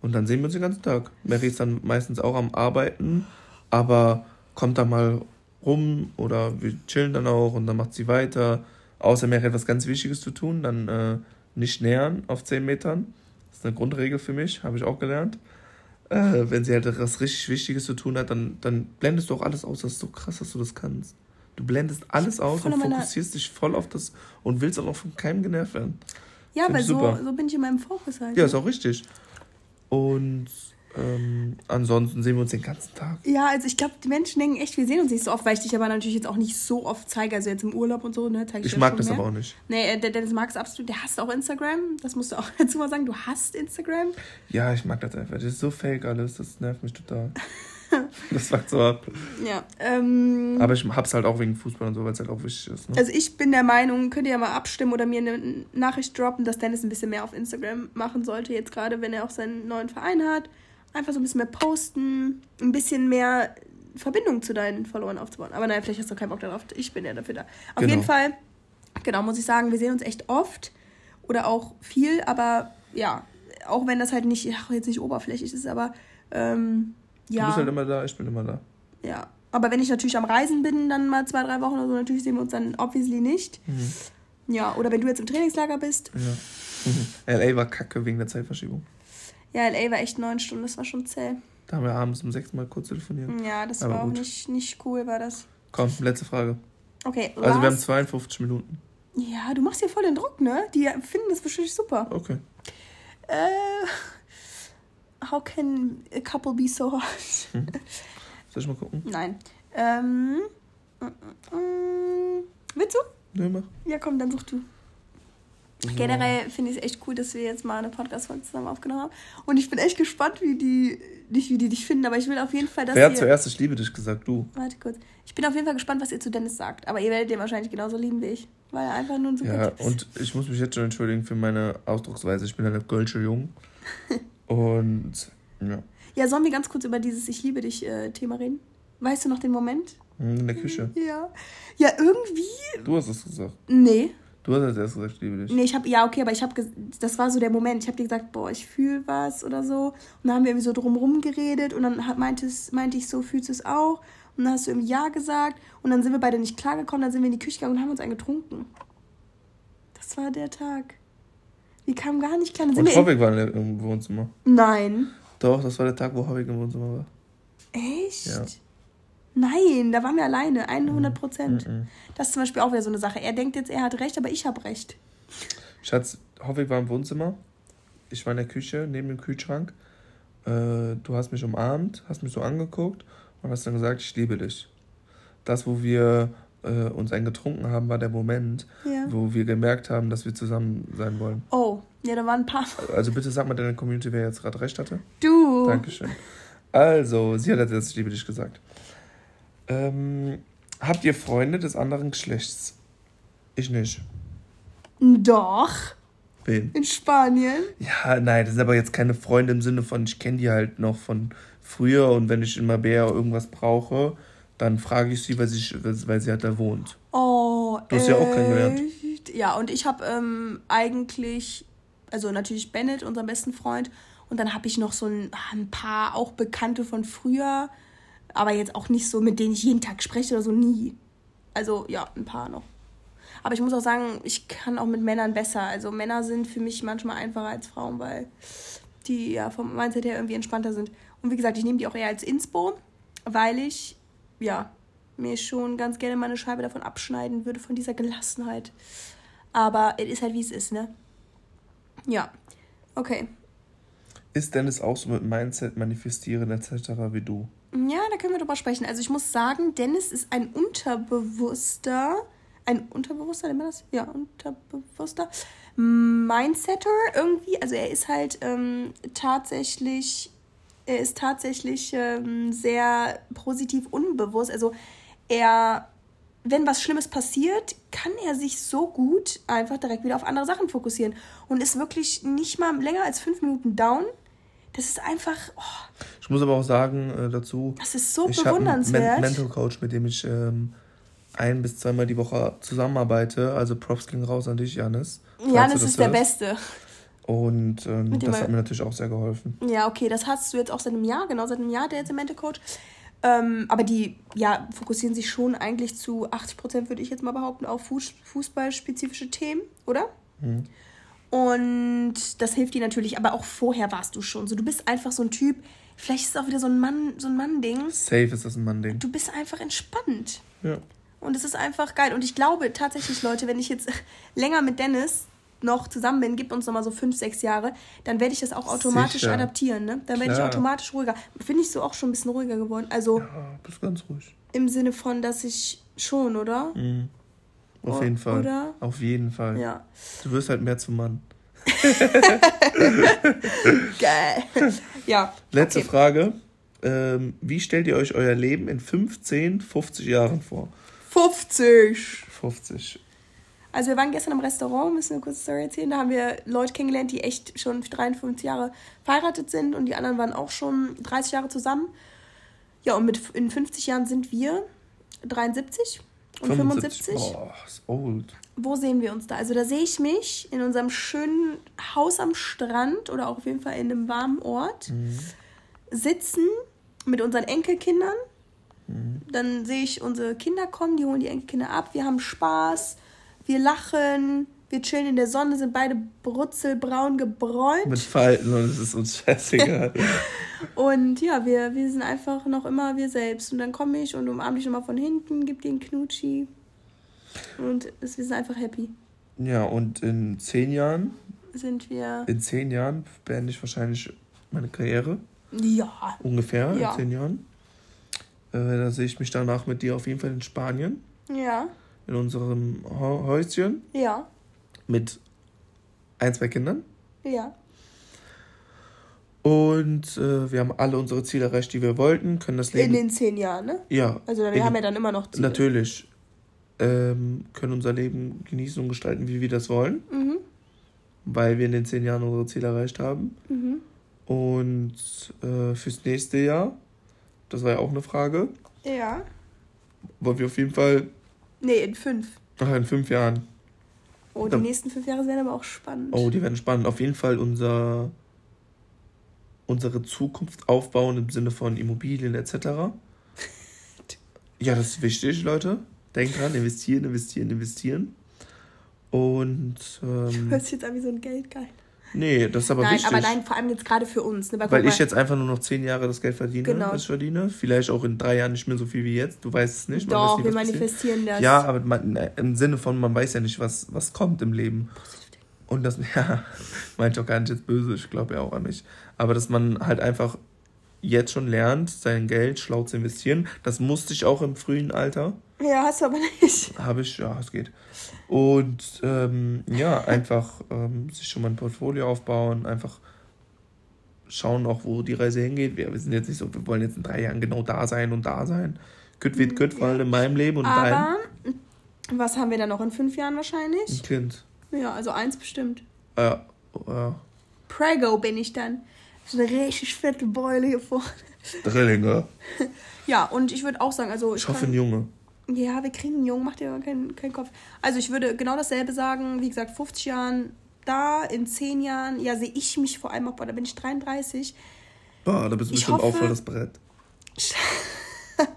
Und dann sehen wir uns den ganzen Tag. Mary ist dann meistens auch am Arbeiten, aber kommt dann mal rum oder wir chillen dann auch und dann macht sie weiter. Außer Mary hat was ganz Wichtiges zu tun, dann äh, nicht nähern auf 10 Metern. Das ist eine Grundregel für mich, habe ich auch gelernt. Äh, wenn sie halt was richtig Wichtiges zu tun hat, dann, dann blendest du auch alles aus. Das ist so krass, dass du das kannst. Du blendest alles aus und fokussierst dich voll auf das und willst auch noch von keinem genervt werden. Ja, Find weil so, so bin ich in meinem Fokus halt. Ja, ist auch richtig. Und ähm, ansonsten sehen wir uns den ganzen Tag. Ja, also ich glaube, die Menschen denken echt, wir sehen uns nicht so oft, weil ich dich aber natürlich jetzt auch nicht so oft zeige. Also jetzt im Urlaub und so, ne, zeige ich Ich mag das mehr. aber auch nicht. Nee, äh, der Dennis mag es absolut. Der hasst auch Instagram. Das musst du auch [laughs] dazu mal sagen. Du hasst Instagram. Ja, ich mag das einfach. Das ist so fake alles, das nervt mich total. [laughs] das fuckt so ab. Ja. Ähm, Aber ich hab's halt auch wegen Fußball und so, weil es halt auch wichtig ist. Ne? also ich bin der Meinung, könnt ihr ja mal abstimmen oder mir eine Nachricht droppen, dass Dennis ein bisschen mehr auf Instagram machen sollte, jetzt gerade, wenn er auch seinen neuen Verein hat. Einfach so ein bisschen mehr posten, ein bisschen mehr Verbindung zu deinen Followern aufzubauen. Aber naja, vielleicht hast du keinen Bock darauf. Ich bin ja dafür da. Auf Genau. jeden Fall, genau, muss ich sagen, wir sehen uns echt oft oder auch viel, aber ja, auch wenn das halt nicht, ach, jetzt nicht oberflächlich ist, aber ähm, Du ja. bist halt immer da, ich bin immer da. Ja, aber wenn ich natürlich am Reisen bin, dann mal zwei, drei Wochen oder so, natürlich sehen wir uns dann obviously nicht. Mhm. Ja, oder wenn du jetzt im Trainingslager bist. Ja. [laughs] LA war kacke wegen der Zeitverschiebung. Ja, LA war echt neun Stunden, das war schon zäh. Da haben wir abends um sechs Mal kurz telefoniert. Ja, das Aber war auch gut. nicht, nicht cool, war das. Komm, letzte Frage. Okay, Also wir haben last- 52 Minuten. Ja, du machst hier voll den Druck, ne? Die finden das bestimmt super. Okay. Äh, how can a couple be so hard? Soll ich mal gucken? Nein. Ähm, mm, mm, mm. willst du? Nee, mach. Ja, komm, dann such du. So. Generell finde ich es echt cool, dass wir jetzt mal eine Podcast-Folge zusammen aufgenommen haben. Und ich bin echt gespannt, wie die, nicht wie die dich finden, aber ich will auf jeden Fall, dass Wer hat ihr... zuerst Ich liebe dich gesagt? Du. Warte kurz. Ich bin auf jeden Fall gespannt, was ihr zu Dennis sagt. Aber ihr werdet den wahrscheinlich genauso lieben wie ich. Weil er einfach nur ein super Ja, Typ ist. und ich muss mich jetzt schon entschuldigen für meine Ausdrucksweise. Ich bin halt Gölsche Jung. [laughs] Und ja, Ja, sollen wir ganz kurz über dieses Ich liebe dich äh, Thema reden? Weißt du noch den Moment? in der Küche. Ja. Ja, irgendwie... Du hast es gesagt. Nee. Du hast als erstes gesagt, ich liebe dich. Nee, ich habe ja okay, aber ich habe das war so der Moment. Ich habe dir gesagt, boah, ich fühle was oder so. Und dann haben wir irgendwie so drumrum geredet und dann hat, meinte, es, meinte ich so, fühlst du es auch? Und dann hast du irgendwie ja gesagt und dann sind wir beide nicht klargekommen. Dann sind wir in die Küche gegangen und haben uns einen getrunken. Das war der Tag. Wir kamen gar nicht klar. Dann sind Und Hobbig war im Wohnzimmer. Nein. Doch, das war der Tag, wo Hobbig im Wohnzimmer war. Echt? Ja. Nein, da waren wir alleine, 100 Prozent. Mhm. Das ist zum Beispiel auch wieder so eine Sache. Er denkt jetzt, er hat recht, aber ich habe recht. Schatz, Hoffig war im Wohnzimmer. Ich war in der Küche, neben dem Kühlschrank. Äh, du hast mich umarmt, hast mich so angeguckt und hast dann gesagt, ich liebe dich. Das, wo wir äh, uns einen getrunken haben, war der Moment, ja. wo wir gemerkt haben, dass wir zusammen sein wollen. Oh, ja, da waren ein paar. Also bitte sag mal deiner Community, wer jetzt gerade recht hatte. Du. Dankeschön. Also, sie hat jetzt, ich liebe dich gesagt. Ähm, habt ihr Freunde des anderen Geschlechts? Ich nicht. Doch. Wen? In Spanien. Ja, nein, das sind aber jetzt keine Freunde im Sinne von, ich kenne die halt noch von früher und wenn ich in Mabea irgendwas brauche, dann frage ich sie, weil sie, weil sie halt da wohnt. Oh, Du hast ja auch kennengelernt. Ja, und ich habe ähm, eigentlich, also natürlich Bennett, unseren besten Freund, und dann habe ich noch so ein, ein paar auch Bekannte von früher, aber jetzt auch nicht so, mit denen ich jeden Tag spreche oder so, nie. Also ja, ein paar noch. Aber ich muss auch sagen, ich kann auch mit Männern besser. Also Männer sind für mich manchmal einfacher als Frauen, weil die ja vom Mindset her irgendwie entspannter sind. Und wie gesagt, ich nehme die auch eher als Inspo, weil ich, ja, mir schon ganz gerne meine Scheibe davon abschneiden würde, von dieser Gelassenheit. Aber es ist halt, wie es ist, ne? Ja. Okay. Ist Dennis auch so mit Mindset manifestieren etc. wie du? Ja, da können wir drüber sprechen. Also ich muss sagen, Dennis ist ein unterbewusster ein Unterbewusster, nennt man das? Ja, Unterbewusster Mindsetter irgendwie. Also er ist halt ähm, tatsächlich, er ist tatsächlich ähm, sehr positiv unbewusst. Also er, wenn was Schlimmes passiert, kann er sich so gut einfach direkt wieder auf andere Sachen fokussieren und ist wirklich nicht mal länger als fünf Minuten down. Das ist einfach. Oh. Ich muss aber auch sagen äh, dazu. Das ist so ich bewundernswert. Einen Men Mental Coach, mit dem ich ähm, ein bis zweimal die Woche zusammenarbeite. Also Props ging raus an dich, Janis. Janis ist der Beste. Und ähm, das hat mir natürlich auch sehr geholfen. Ja, okay, das hast du jetzt auch seit einem Jahr, genau, seit einem Jahr der jetzt Mental Coach. Ähm, aber die ja, fokussieren sich schon eigentlich zu 80 Prozent, würde ich jetzt mal behaupten, auf Fuß fußballspezifische Themen, oder? Mhm. Und das hilft dir natürlich, aber auch vorher warst du schon so. Du bist einfach so ein Typ, vielleicht ist es auch wieder so ein Mann, so ein Mann-Ding. Safe ist das ein Mann-Ding. Du bist einfach entspannt. Ja. Und es ist einfach geil. Und ich glaube tatsächlich, Leute, wenn ich jetzt [laughs] länger mit Dennis noch zusammen bin, gibt uns nochmal so fünf, sechs Jahre, dann werde ich das auch automatisch Sicher. adaptieren. Ne? Dann werde ich automatisch ruhiger. Finde ich so auch schon ein bisschen ruhiger geworden. Also, ja, bist ganz ruhig. Im Sinne von, dass ich schon, oder? Mhm. Auf jeden Fall. Oder? Auf jeden Fall. Ja. Du wirst halt mehr zum Mann. [laughs] Geil. Ja. Letzte okay. Frage. Ähm, wie stellt ihr euch euer Leben in 15, 50 Jahren vor? 50. 50. Also wir waren gestern im Restaurant, müssen wir eine kurze Story erzählen. Da haben wir Leute kennengelernt, die echt schon 53 Jahre verheiratet sind und die anderen waren auch schon 30 Jahre zusammen. Ja, und mit in 50 Jahren sind wir 73 und 75. 75. Boah, ist old. Wo sehen wir uns da? Also da sehe ich mich in unserem schönen Haus am Strand oder auch auf jeden Fall in einem warmen Ort mhm. sitzen mit unseren Enkelkindern dann sehe ich unsere Kinder kommen, die holen die Enkelkinder ab, wir haben Spaß, wir lachen, wir chillen in der Sonne, sind beide brutzelbraun gebräunt. Mit Falten und es ist uns scheißegal. [laughs] und ja, wir, wir sind einfach noch immer wir selbst. Und dann komme ich und umarme dich nochmal von hinten, gib dir einen Knutschi. Und es, wir sind einfach happy. Ja, und in zehn Jahren sind wir. In zehn Jahren beende ich wahrscheinlich meine Karriere. Ja. Ungefähr ja. in zehn Jahren. Äh, da sehe ich mich danach mit dir auf jeden Fall in Spanien. Ja. In unserem Häuschen. Ja. Mit ein, zwei Kindern. Ja. Und äh, wir haben alle unsere Ziele erreicht, die wir wollten, können das Leben. In den zehn Jahren, ne? Ja. Also wir haben ja dann immer noch Ziele. Natürlich. Ähm, können unser Leben genießen und gestalten, wie wir das wollen. Mhm. Weil wir in den zehn Jahren unsere Ziele erreicht haben. Mhm. Und äh, fürs nächste Jahr das war ja auch eine Frage. Ja. Wollen wir auf jeden Fall. Nee, in fünf. Ach, in fünf Jahren. Oh, die nächsten fünf Jahre werden aber auch spannend. Oh, die werden spannend. Auf jeden Fall unser, unsere Zukunft aufbauen im Sinne von Immobilien etc. [laughs] ja, das ist wichtig, Leute. Denkt dran, investieren, investieren, investieren. Und. Ähm, du hörst jetzt an wie so ein Geldgeil. Nee, das ist aber nein, wichtig. Nein, aber nein, vor allem jetzt gerade für uns. Ne? Weil, Weil ich jetzt einfach nur noch zehn Jahre das Geld verdiene, genau. was ich verdiene. Vielleicht auch in drei Jahren nicht mehr so viel wie jetzt. Du weißt es nicht. Doch, nie, wir manifestieren das. Ja, aber man, im Sinne von, man weiß ja nicht, was, was kommt im Leben. Und das, [laughs] ja, meint auch gar nicht jetzt böse, ich glaube ja auch an mich. Aber dass man halt einfach jetzt schon lernt, sein Geld schlau zu investieren. Das musste ich auch im frühen Alter. Ja, hast du aber nicht. Habe ich, ja, es geht. Und ähm, ja, einfach ähm, sich schon mal ein Portfolio aufbauen, einfach schauen auch, wo die Reise hingeht. Wir, wir sind jetzt nicht so, wir wollen jetzt in drei Jahren genau da sein und da sein. Gut wird gut, vor allem in meinem Leben und Aber was haben wir dann noch in fünf Jahren wahrscheinlich? Ein Kind. Ja, also eins bestimmt. Ja, ja. Prego bin ich dann. So eine richtig fette Beule hier vorne. Drillinge. Ja, und ich würde auch sagen, also. Ich, hoffe, ein Junge. Ja, wir kriegen einen Jungen, macht dir keinen, keinen Kopf. Also ich würde genau dasselbe sagen, wie gesagt, 50 Jahren da, in 10 Jahren, ja, sehe ich mich vor allem auch, boah, da bin ich 33. Boah, da bist du Ich bestimmt auch hoffe- voll das Brett. [laughs]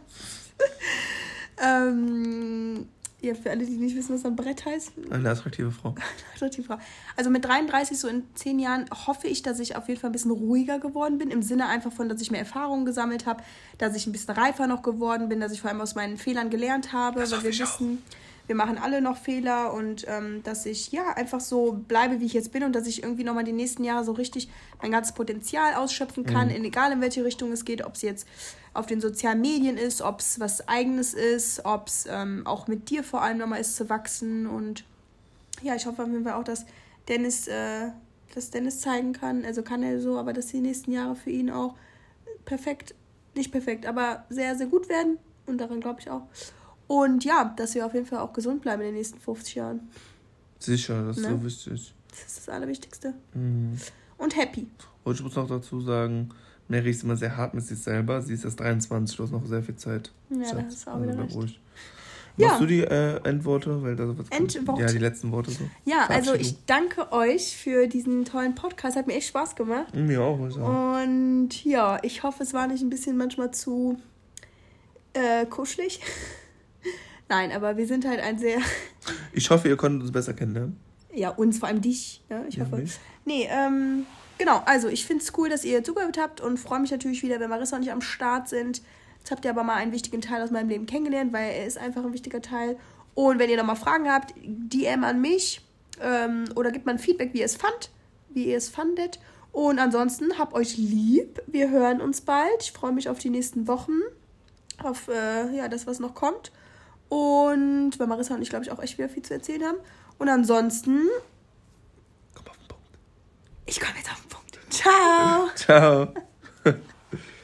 Ähm, ja, für alle, die nicht wissen, was ein Brett heißt, Eine attraktive Frau. [laughs] attraktive Frau. Also mit 33, so in 10 Jahren, hoffe ich, dass ich auf jeden Fall ein bisschen ruhiger geworden bin. Im Sinne einfach von, dass ich mehr Erfahrungen gesammelt habe, dass ich ein bisschen reifer noch geworden bin, dass ich vor allem aus meinen Fehlern gelernt habe, weil wir wissen, wir machen alle noch Fehler und ähm, dass ich ja einfach so bleibe, wie ich jetzt bin und dass ich irgendwie nochmal die nächsten Jahre so richtig mein ganzes Potenzial ausschöpfen kann, in egal in welche Richtung es geht, ob es jetzt auf den sozialen Medien ist, ob es was eigenes ist, ob es ähm, auch mit dir vor allem nochmal ist zu wachsen und ja, ich hoffe auf jeden Fall auch, dass Dennis, äh, dass Dennis zeigen kann, also kann er so, aber dass die nächsten Jahre für ihn auch perfekt, nicht perfekt, aber sehr, sehr gut werden und daran glaube ich auch. Und ja, dass wir auf jeden Fall auch gesund bleiben in den nächsten 50 Jahren. Sicher, das ist Ne? so wichtig. Das ist das Allerwichtigste. Mhm. Und happy. Und ich muss noch dazu sagen, Mary ist immer sehr hart mit sich selber. Sie ist erst 23, du hast noch sehr viel Zeit. Ja, Schatz. da hast du auch Also wieder recht. ruhig. Ja. Machst du die äh, Endworte? Weil da was Endworte? Ja, die letzten Worte so. Ja, also ich danke euch für diesen tollen Podcast. Hat mir echt Spaß gemacht. Mir auch, muss ich sagen. Und ja, ich hoffe, es war nicht ein bisschen manchmal zu äh, kuschelig. [laughs] Nein, aber wir sind halt ein sehr. Ich hoffe, ihr konntet uns besser kennenlernen. Ja, uns, vor allem dich. Ja, ich Ja, hoffe. mich. Nee, ähm, genau. Also, ich finde es cool, dass ihr zugehört habt und freue mich natürlich wieder, wenn Marissa und ich am Start sind. Jetzt habt ihr aber mal einen wichtigen Teil aus meinem Leben kennengelernt, weil er ist einfach ein wichtiger Teil. Und wenn ihr noch mal Fragen habt, DM an mich ähm, oder gebt mal ein Feedback, wie ihr es fand, wie ihr es fandet. Und ansonsten habt euch lieb. Wir hören uns bald. Ich freue mich auf die nächsten Wochen, auf äh, ja, das, was noch kommt. Und weil Marissa und ich, glaube ich, auch echt wieder viel zu erzählen haben. Und ansonsten, ich komme jetzt auf den Punkt. Ciao. Ciao. [laughs]